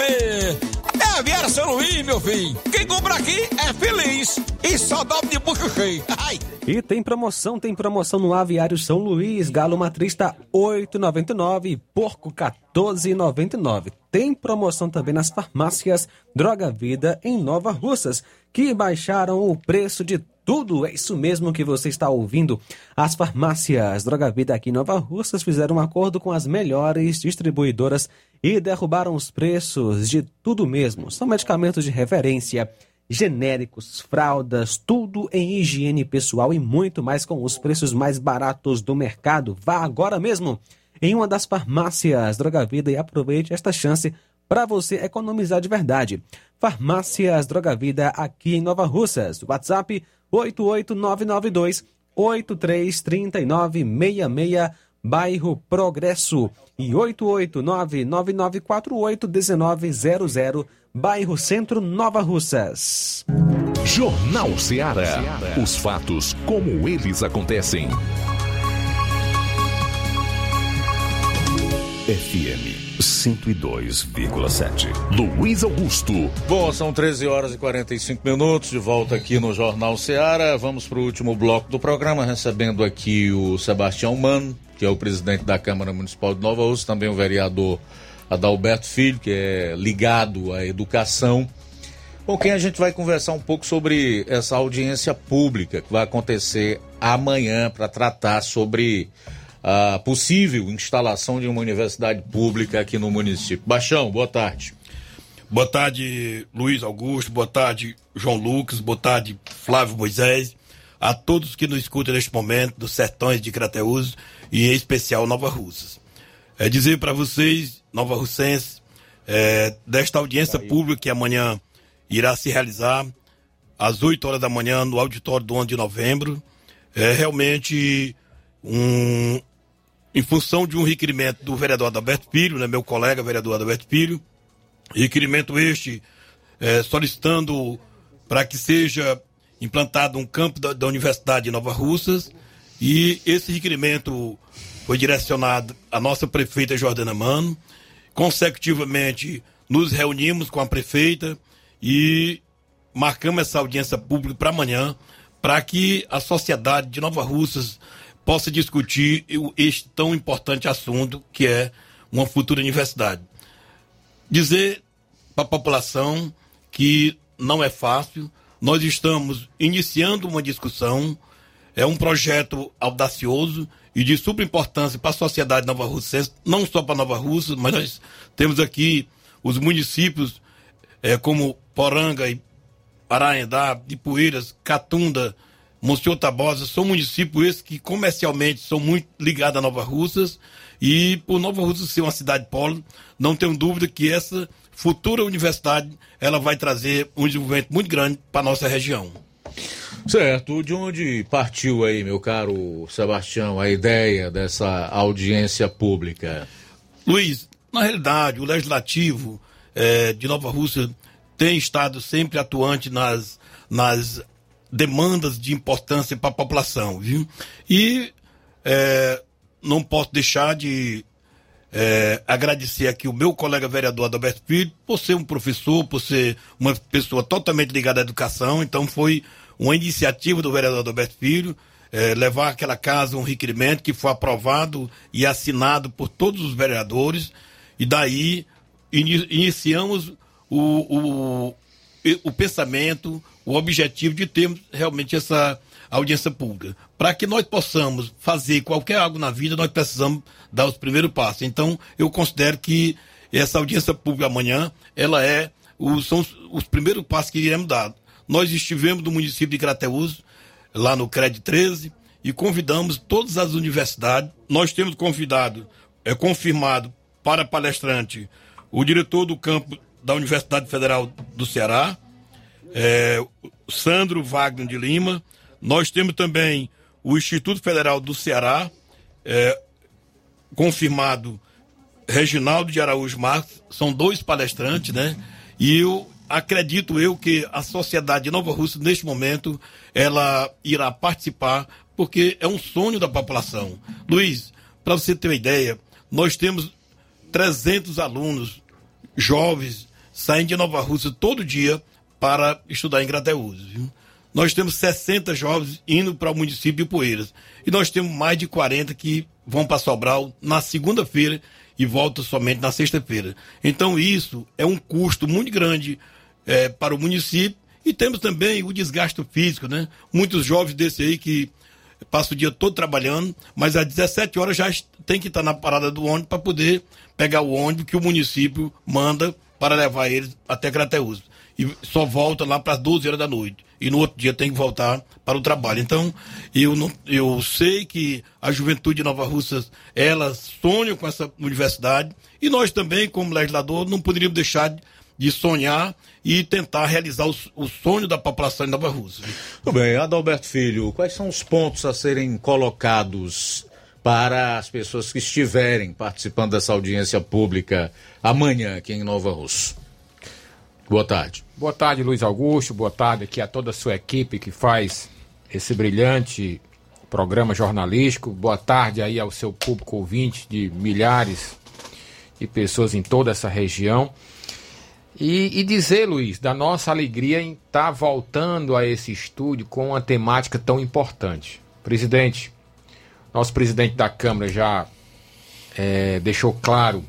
É a São Luís, meu filho. Quem compra aqui é feliz. E só dobra de bucho cheio. Ai. E tem promoção, tem promoção no Aviário São Luís, galo matriz tá 8,99 porco 14,99. Tem promoção também nas farmácias Droga Vida em Nova Russas, que baixaram o preço de tudo. É isso mesmo que você está ouvindo. As farmácias Droga Vida aqui em Nova Russas fizeram um acordo com as melhores distribuidoras e derrubaram os preços de tudo mesmo. São medicamentos de referência genéricos, fraldas, tudo em higiene pessoal e muito mais com os preços mais baratos do mercado. Vá agora mesmo em uma das farmácias Droga Vida e aproveite esta chance para você economizar de verdade. Farmácias Droga Vida aqui em Nova Russas. WhatsApp 88992 833966 bairro Progresso e 889-9948-1900, bairro Centro, Nova Russas. Jornal Ceará. Os fatos como eles acontecem. FM 102,7. Luiz Augusto. Bom, são 13 horas e 45 minutos, de volta aqui no Jornal Ceará. Vamos para o último bloco do programa, recebendo aqui o Sebastião Mano, que é o presidente da Câmara Municipal de Nova Rússia, também o vereador Adalberto Filho, que é ligado à educação, com quem a gente vai conversar um pouco sobre essa audiência pública que vai acontecer amanhã para tratar sobre a possível instalação de uma universidade pública aqui no município. Baixão, boa tarde. Boa tarde, Luiz Augusto. Boa tarde, João Lucas. Boa tarde, Flávio Moisés. A todos que nos escutam neste momento, dos sertões de Crateús e em especial Nova Russas. É dizer para vocês, Nova Russenses, é, desta audiência pública que amanhã irá se realizar às 8 horas da manhã no auditório do 11 de novembro. É realmente um, em função de um requerimento do vereador Adalberto Filho, né, meu colega vereador Adalberto Filho, requerimento este é, solicitando para que seja implantado um campo da, da Universidade de Nova Russas e esse requerimento foi direcionado à nossa prefeita Jordana Mano. Consecutivamente, nos reunimos com a prefeita e marcamos essa audiência pública para amanhã, para que a sociedade de Nova Russas possa discutir este tão importante assunto que é uma futura universidade. Dizer para a população que não é fácil, nós estamos iniciando uma discussão, é um projeto audacioso e de super importância para a sociedade nova russense, não só para Nova Rússia, mas nós temos aqui os municípios é, como Poranga e Paraendá, Ipueiras, Catunda, Monsenhor Tabosa, são municípios esses que comercialmente são muito ligados a Nova Russas e por Nova Russas ser uma cidade polo, não tenho dúvida que essa futura universidade ela vai trazer um desenvolvimento muito grande para a nossa região. Certo, de onde partiu aí, meu caro Sebastião, a ideia dessa audiência pública? Luiz, na realidade, o Legislativo é, de Nova Rússia tem estado sempre atuante nas, nas demandas de importância para a população, viu? E é, não posso deixar de é, agradecer aqui o meu colega vereador Adalberto Filho por ser um professor, por ser uma pessoa totalmente ligada à educação. Então foi uma iniciativa do vereador Adalberto Filho é, levar àquela casa um requerimento que foi aprovado e assinado por todos os vereadores. E daí ini iniciamos o, o, o pensamento, o objetivo de termos realmente essa audiência pública. Para que nós possamos fazer qualquer algo na vida, nós precisamos dar os primeiros passos. Então, eu considero que essa audiência pública amanhã, ela é o, são os, os, primeiros passos que iremos dar. Nós estivemos no município de Crateús, lá no CRED 13, e convidamos todas as universidades. Nós temos convidado, é confirmado para palestrante, o diretor do campo da Universidade Federal do Ceará, é, Sandro Wagner de Lima. Nós temos também o Instituto Federal do Ceará, é, confirmado Reginaldo de Araújo Marques, são dois palestrantes, né? E eu acredito eu que a sociedade de Nova Rússia, neste momento, ela irá participar, porque é um sonho da população. Luiz, para você ter uma ideia, nós temos 300 alunos jovens saindo de Nova Rússia todo dia para estudar em Grateus. Nós temos 60 jovens indo para o município de Poeiras. E nós temos mais de 40 que vão para Sobral na segunda-feira e voltam somente na sexta-feira. Então isso é um custo muito grande é, para o município e temos também o desgaste físico, né? Muitos jovens desse aí que passam o dia todo trabalhando, mas às 17 horas já tem que estar na parada do ônibus para poder pegar o ônibus que o município manda para levar eles até Crateus. E só volta lá para as 12 horas da noite. E no outro dia tem que voltar para o trabalho. Então, eu, não, eu sei que a juventude de Nova Russas, ela sonha com essa universidade. E nós também, como legislador, não poderíamos deixar de sonhar e tentar realizar o, o sonho da população de Nova Rússia. Tudo bem, Adalberto Filho, quais são os pontos a serem colocados para as pessoas que estiverem participando dessa audiência pública amanhã aqui em Nova Rússia? Boa tarde. Boa tarde, Luiz Augusto. Boa tarde aqui a toda a sua equipe que faz esse brilhante programa jornalístico. Boa tarde aí ao seu público ouvinte de milhares de pessoas em toda essa região. E, e, dizer, Luiz, da nossa alegria em estar tá voltando a esse estúdio com uma temática tão importante. Presidente, nosso presidente da Câmara já é, deixou claro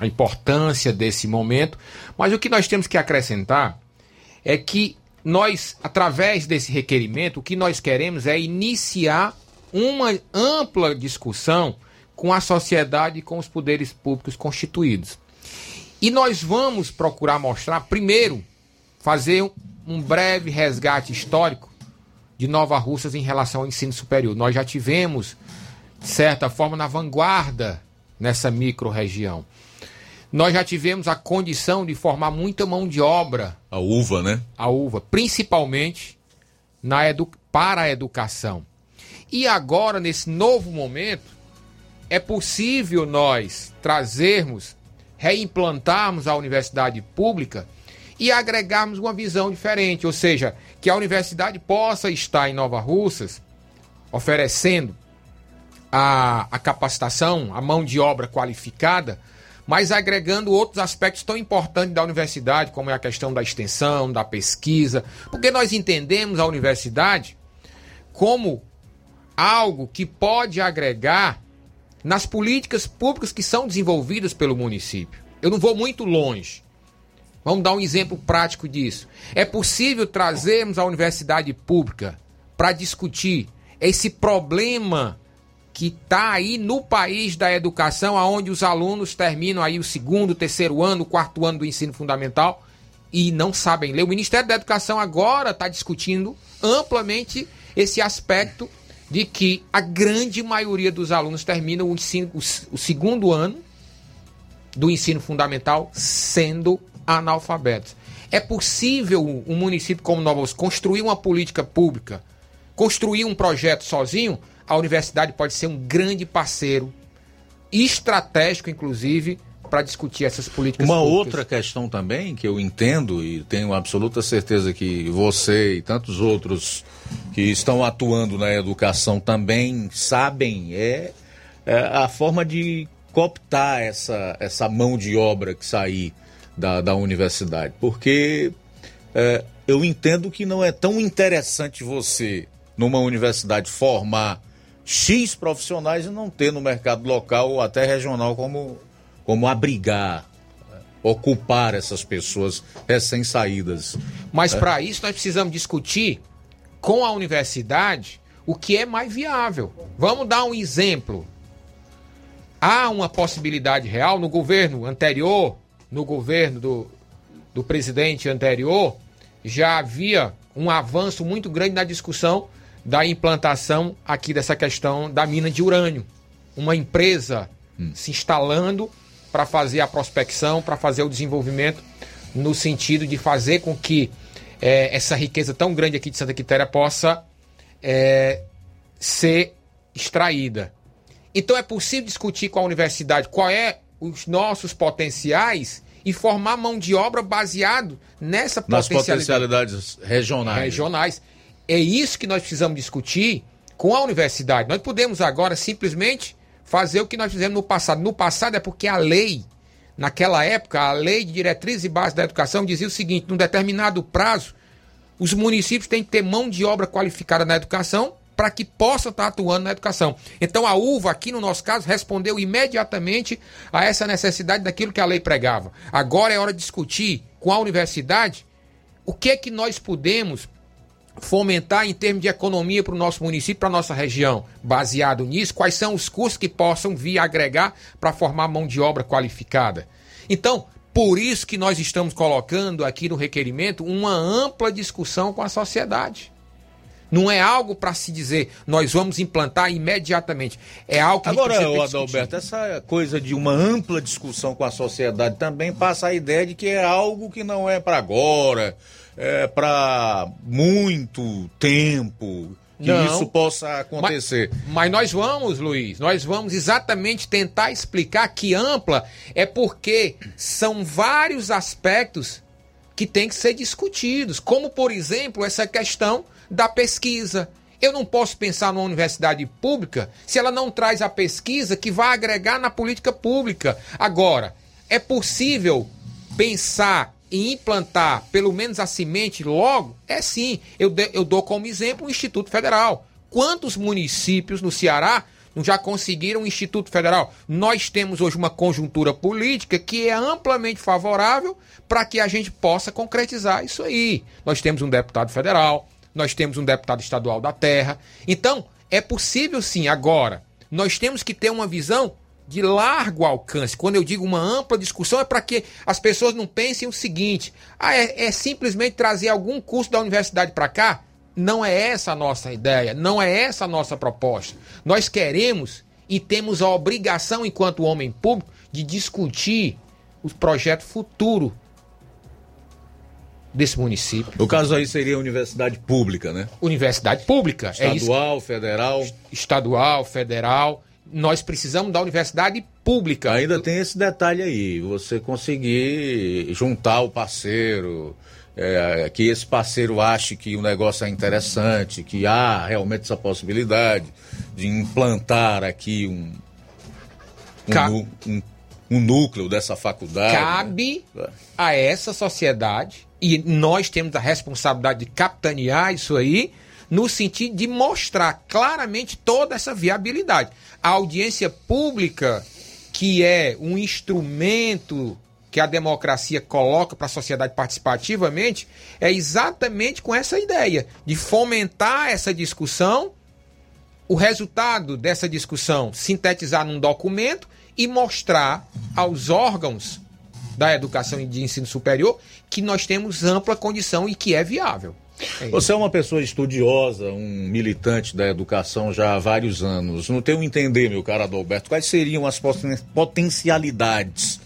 a importância desse momento, mas o que nós temos que acrescentar é que nós, através desse requerimento, o que nós queremos é iniciar uma ampla discussão com a sociedade e com os poderes públicos constituídos. E nós vamos procurar mostrar, primeiro, fazer um breve resgate histórico de Nova Russas em relação ao ensino superior. Nós já tivemos, de certa forma, na vanguarda nessa micro-região. Nós já tivemos a condição de formar muita mão de obra. A uva, né? A uva, principalmente na edu para a educação. E agora, nesse novo momento, é possível nós trazermos reimplantarmos a universidade pública e agregarmos uma visão diferente, ou seja, que a universidade possa estar em Nova Russas oferecendo a, a capacitação, a mão de obra qualificada, mas agregando outros aspectos tão importantes da universidade, como é a questão da extensão, da pesquisa, porque nós entendemos a universidade como algo que pode agregar nas políticas públicas que são desenvolvidas pelo município. Eu não vou muito longe. Vamos dar um exemplo prático disso. É possível trazermos a universidade pública para discutir esse problema que está aí no país da educação, aonde os alunos terminam aí o segundo, terceiro ano, quarto ano do ensino fundamental e não sabem ler. O Ministério da Educação agora está discutindo amplamente esse aspecto de que a grande maioria dos alunos termina o, ensino, o, segundo ano do ensino fundamental sendo analfabetos. É possível um município como Nova Osso construir uma política pública, construir um projeto sozinho? A universidade pode ser um grande parceiro, estratégico, inclusive, para discutir essas políticas Uma públicas. outra questão também que eu entendo e tenho absoluta certeza que você e tantos outros que estão atuando na educação também sabem é, é a forma de cooptar essa, essa mão de obra que sair da, da universidade. Porque é, eu entendo que não é tão interessante você, numa universidade, formar X profissionais e não ter no mercado local ou até regional como como abrigar, ocupar essas pessoas recém-saídas. Mas é. para isso nós precisamos discutir com a universidade o que é mais viável. Vamos dar um exemplo. Há uma possibilidade real no governo anterior, no governo do, do presidente anterior, já havia um avanço muito grande na discussão da implantação aqui dessa questão da mina de urânio. Uma empresa hum. se instalando para fazer a prospecção, para fazer o desenvolvimento no sentido de fazer com que é, essa riqueza tão grande aqui de Santa Quitéria possa é, ser extraída. Então é possível discutir com a universidade qual é os nossos potenciais e formar mão de obra baseado nessa Nas potencialidade potencialidades regionais. regionais. É isso que nós precisamos discutir com a universidade. Nós podemos agora simplesmente fazer o que nós fizemos no passado. No passado é porque a lei, naquela época, a lei de diretrizes e bases da educação dizia o seguinte: num determinado prazo, os municípios têm que ter mão de obra qualificada na educação para que possam estar atuando na educação. Então a UVA, aqui no nosso caso, respondeu imediatamente a essa necessidade daquilo que a lei pregava. Agora é hora de discutir com a universidade o que é que nós podemos fomentar em termos de economia para o nosso município, para a nossa região. Baseado nisso, quais são os cursos que possam vir agregar para formar mão de obra qualificada. Então, por isso que nós estamos colocando aqui no requerimento uma ampla discussão com a sociedade. Não é algo para se dizer, nós vamos implantar imediatamente. É algo que Agora, a Adalberto, essa coisa de uma ampla discussão com a sociedade também passa a ideia de que é algo que não é para agora, é para muito tempo, que Não. isso possa acontecer. Mas, mas nós vamos, Luiz, nós vamos exatamente tentar explicar que ampla é porque são vários aspectos que têm que ser discutidos, como por exemplo essa questão da pesquisa. Eu não posso pensar numa universidade pública se ela não traz a pesquisa que vai agregar na política pública. Agora, é possível pensar em implantar pelo menos a semente logo? É sim. Eu, de- eu dou como exemplo o Instituto Federal. Quantos municípios no Ceará já conseguiram o Instituto Federal? Nós temos hoje uma conjuntura política que é amplamente favorável para que a gente possa concretizar isso aí. Nós temos um deputado federal, nós temos um deputado estadual da terra. Então, é possível sim. Agora, nós temos que ter uma visão de largo alcance. Quando eu digo uma ampla discussão, é para que as pessoas não pensem o seguinte: ah, é, é simplesmente trazer algum curso da universidade para cá? Não é essa a nossa ideia, não é essa a nossa proposta. Nós queremos e temos a obrigação, enquanto homem público, de discutir o projeto futuro desse município. No caso aí seria universidade pública, né? Universidade pública. é Estadual, federal. estadual, federal. Nós precisamos da universidade pública. Ainda tem esse detalhe aí, você conseguir juntar o parceiro, é, que esse parceiro ache que o negócio é interessante, que há realmente essa possibilidade de implantar aqui um, um, Ca- um- um núcleo dessa faculdade. né? Cabe a essa sociedade, e nós temos a responsabilidade de capitanear isso aí, no sentido de mostrar claramente toda essa viabilidade. A audiência pública, que é um instrumento que a democracia coloca para a sociedade participativamente, é exatamente com essa ideia de fomentar essa discussão o resultado dessa discussão sintetizar num documento e mostrar aos órgãos da educação e de ensino superior que nós temos ampla condição e que é viável. É. Você é uma pessoa estudiosa, um militante da educação já há vários anos. No teu entender, meu caro Adalberto, quais seriam as poten- potencialidades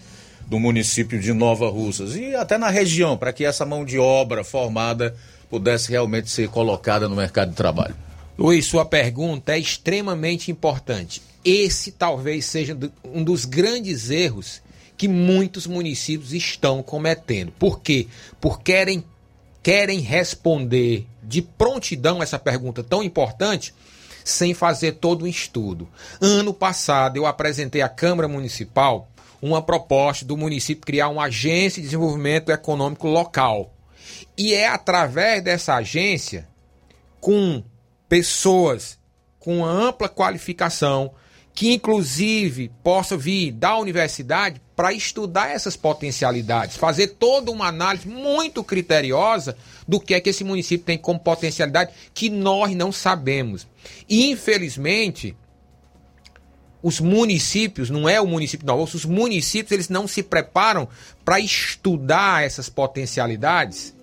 do município de Nova Russas e até na região para que essa mão de obra formada pudesse realmente ser colocada no mercado de trabalho? Luiz, sua pergunta é extremamente importante. Esse talvez seja um dos grandes erros que muitos municípios estão cometendo. Por quê? Porque querem, querem responder de prontidão essa pergunta tão importante sem fazer todo um estudo. Ano passado eu apresentei à Câmara Municipal uma proposta do município criar uma agência de desenvolvimento econômico local. E é através dessa agência com pessoas com ampla qualificação, que inclusive possa vir da universidade para estudar essas potencialidades, fazer toda uma análise muito criteriosa do que é que esse município tem como potencialidade que nós não sabemos. E, infelizmente, os municípios, não é o município Russa, os municípios eles não se preparam para estudar essas potencialidades.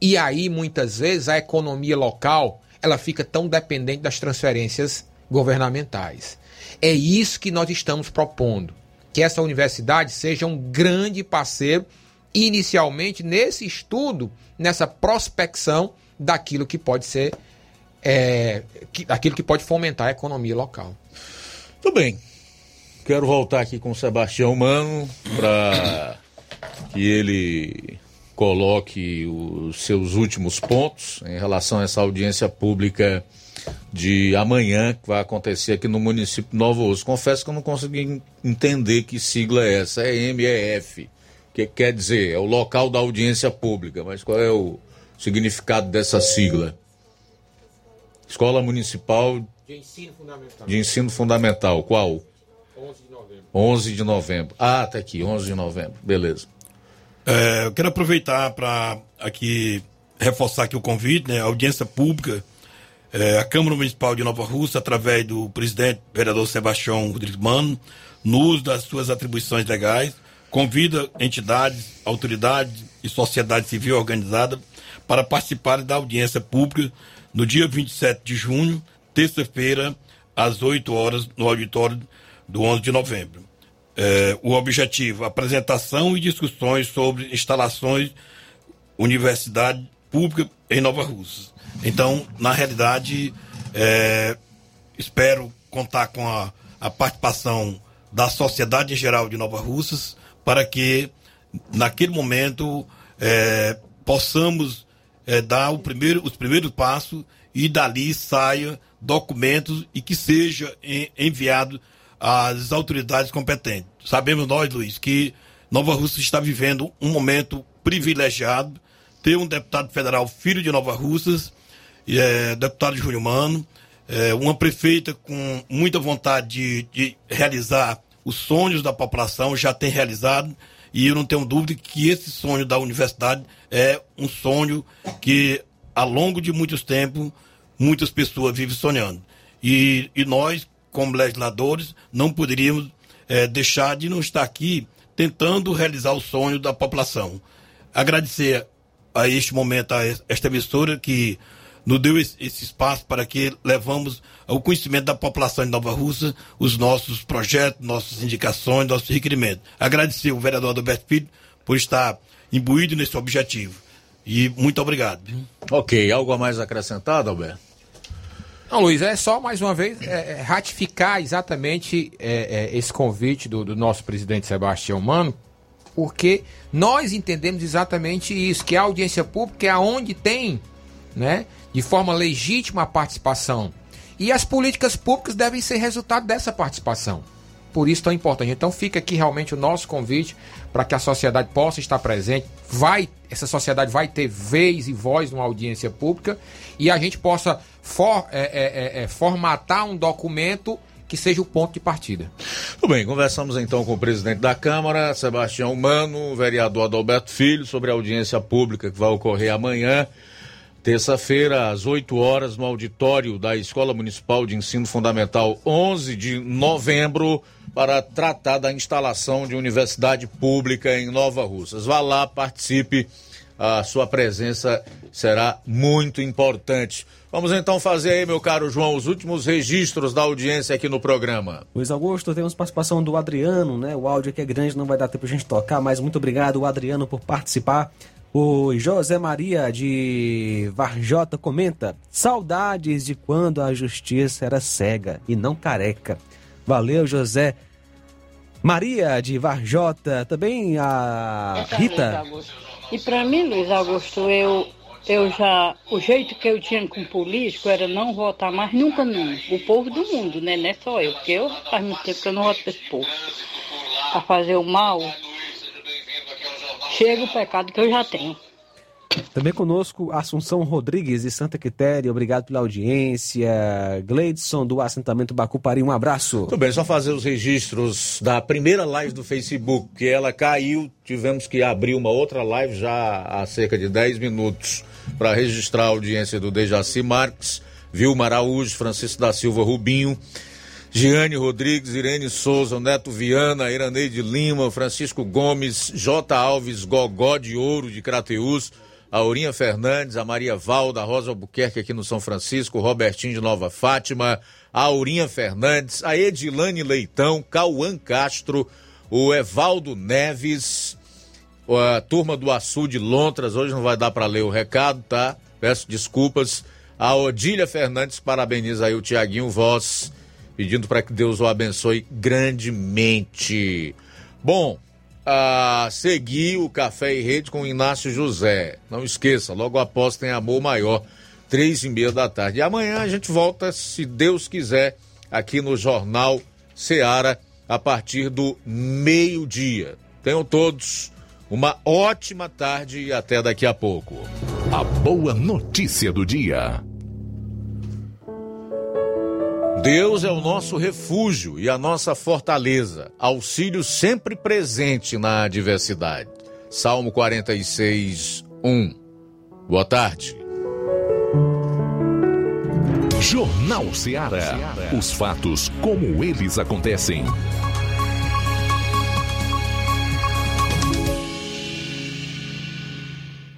E aí, muitas vezes, a economia local ela fica tão dependente das transferências governamentais. É isso que nós estamos propondo. Que essa universidade seja um grande parceiro inicialmente nesse estudo, nessa prospecção daquilo que pode ser, é, que, daquilo que pode fomentar a economia local. Tudo bem. Quero voltar aqui com o Sebastião Mano para que ele coloque os seus últimos pontos em relação a essa audiência pública de amanhã que vai acontecer aqui no município de Novo Osso. Confesso que eu não consegui entender que sigla é essa. É MEF. O que quer dizer? É o local da audiência pública. Mas qual é o significado dessa sigla? Escola Municipal De ensino fundamental. de Ensino Fundamental. Qual? 11 de novembro. 11 de novembro. Ah, tá aqui, 11 de novembro. Beleza. É, eu quero aproveitar para aqui reforçar aqui o convite, né, a audiência pública, é, a Câmara Municipal de Nova Rússia, através do presidente vereador Sebastião Rodrigues Mano, no uso das suas atribuições legais, convida entidades, autoridades e sociedade civil organizada para participarem da audiência pública no dia 27 de junho, terça-feira, às 8 horas, no auditório do 11 de novembro. É, o objetivo, apresentação e discussões sobre instalações universidade pública em Nova Rússia. Então, na realidade, é, espero contar com a, a participação da sociedade em geral de Nova Russas para que, naquele momento, é, possamos é, dar primeiro, os primeiros passos e dali saia documentos e que seja en- enviado às autoridades competentes. Sabemos nós, Luiz, que Nova Rússia está vivendo um momento privilegiado, ter um deputado federal filho de Nova Russas, é, deputado Júlio Mano, é, uma prefeita com muita vontade de, de realizar os sonhos da população, já tem realizado, e eu não tenho dúvida que esse sonho da universidade é um sonho que, ao longo de muitos tempos, muitas pessoas vivem sonhando. E, e nós, como legisladores, não poderíamos eh, deixar de não estar aqui tentando realizar o sonho da população. Agradecer a este momento a es- esta emissora que nos deu esse, esse espaço para que levamos ao conhecimento da população de Nova Russa os nossos projetos, nossas indicações, nossos requerimentos. Agradecer o vereador Alberto Filho por estar imbuído nesse objetivo. E muito obrigado. Ok, algo a mais acrescentado, Alberto? Não, Luiz, é só mais uma vez é, é, ratificar exatamente é, é, esse convite do, do nosso presidente Sebastião Mano, porque nós entendemos exatamente isso, que a audiência pública é aonde tem, né, de forma legítima a participação. E as políticas públicas devem ser resultado dessa participação. Por isso tão importante. Então fica aqui realmente o nosso convite para que a sociedade possa estar presente. Vai, essa sociedade vai ter vez e voz numa audiência pública e a gente possa for- é, é, é, é, formatar um documento que seja o ponto de partida. Tudo bem, conversamos então com o presidente da Câmara, Sebastião Mano, vereador Adalberto Filho, sobre a audiência pública que vai ocorrer amanhã, terça-feira, às 8 horas, no auditório da Escola Municipal de Ensino Fundamental, 11 de novembro, para tratar da instalação de universidade pública em Nova Russas. Vá lá, participe, a sua presença será muito importante. Vamos então fazer aí, meu caro João, os últimos registros da audiência aqui no programa. Luiz Augusto, temos participação do Adriano, né? O áudio aqui é grande, não vai dar tempo pra gente tocar, mas muito obrigado, Adriano, por participar. O José Maria de Varjota comenta: saudades de quando a justiça era cega e não careca. Valeu, José. Maria de Varjota, também a Rita. E para mim, Luiz Augusto, eu, eu já. O jeito que eu tinha com político era não votar mais nunca não. O povo do mundo, né? Não é só eu, porque eu faz muito tempo que eu não voto pra esse povo. Pra fazer o mal, chega o pecado que eu já tenho. Também conosco Assunção Rodrigues de Santa Quitéria, obrigado pela audiência. Gleidson do assentamento Bacupari, um abraço. Tudo bem, só fazer os registros da primeira live do Facebook, que ela caiu, tivemos que abrir uma outra live já há cerca de 10 minutos para registrar a audiência do Dejaci Marques, Vilma Araújo, Francisco da Silva Rubinho, Giane Rodrigues, Irene Souza, Neto Viana, Iraneide Lima, Francisco Gomes, J. Alves Gogó de Ouro de Crateús, a Aurinha Fernandes, a Maria Valda, Rosa Albuquerque aqui no São Francisco, Robertinho de Nova Fátima, a Aurinha Fernandes, a Edilane Leitão, Cauã Castro, o Evaldo Neves, A turma do Açude Lontras, hoje não vai dar para ler o recado, tá? Peço desculpas. A Odília Fernandes parabeniza aí o Tiaguinho Voz, pedindo para que Deus o abençoe grandemente. Bom, a seguir o Café e Rede com Inácio José. Não esqueça, logo após tem Amor Maior, três e meia da tarde. E amanhã a gente volta, se Deus quiser, aqui no Jornal Seara, a partir do meio-dia. Tenham todos uma ótima tarde e até daqui a pouco. A boa notícia do dia. Deus é o nosso refúgio e a nossa fortaleza, auxílio sempre presente na adversidade. Salmo 46, 1. Boa tarde. Jornal Seara. Os fatos como eles acontecem.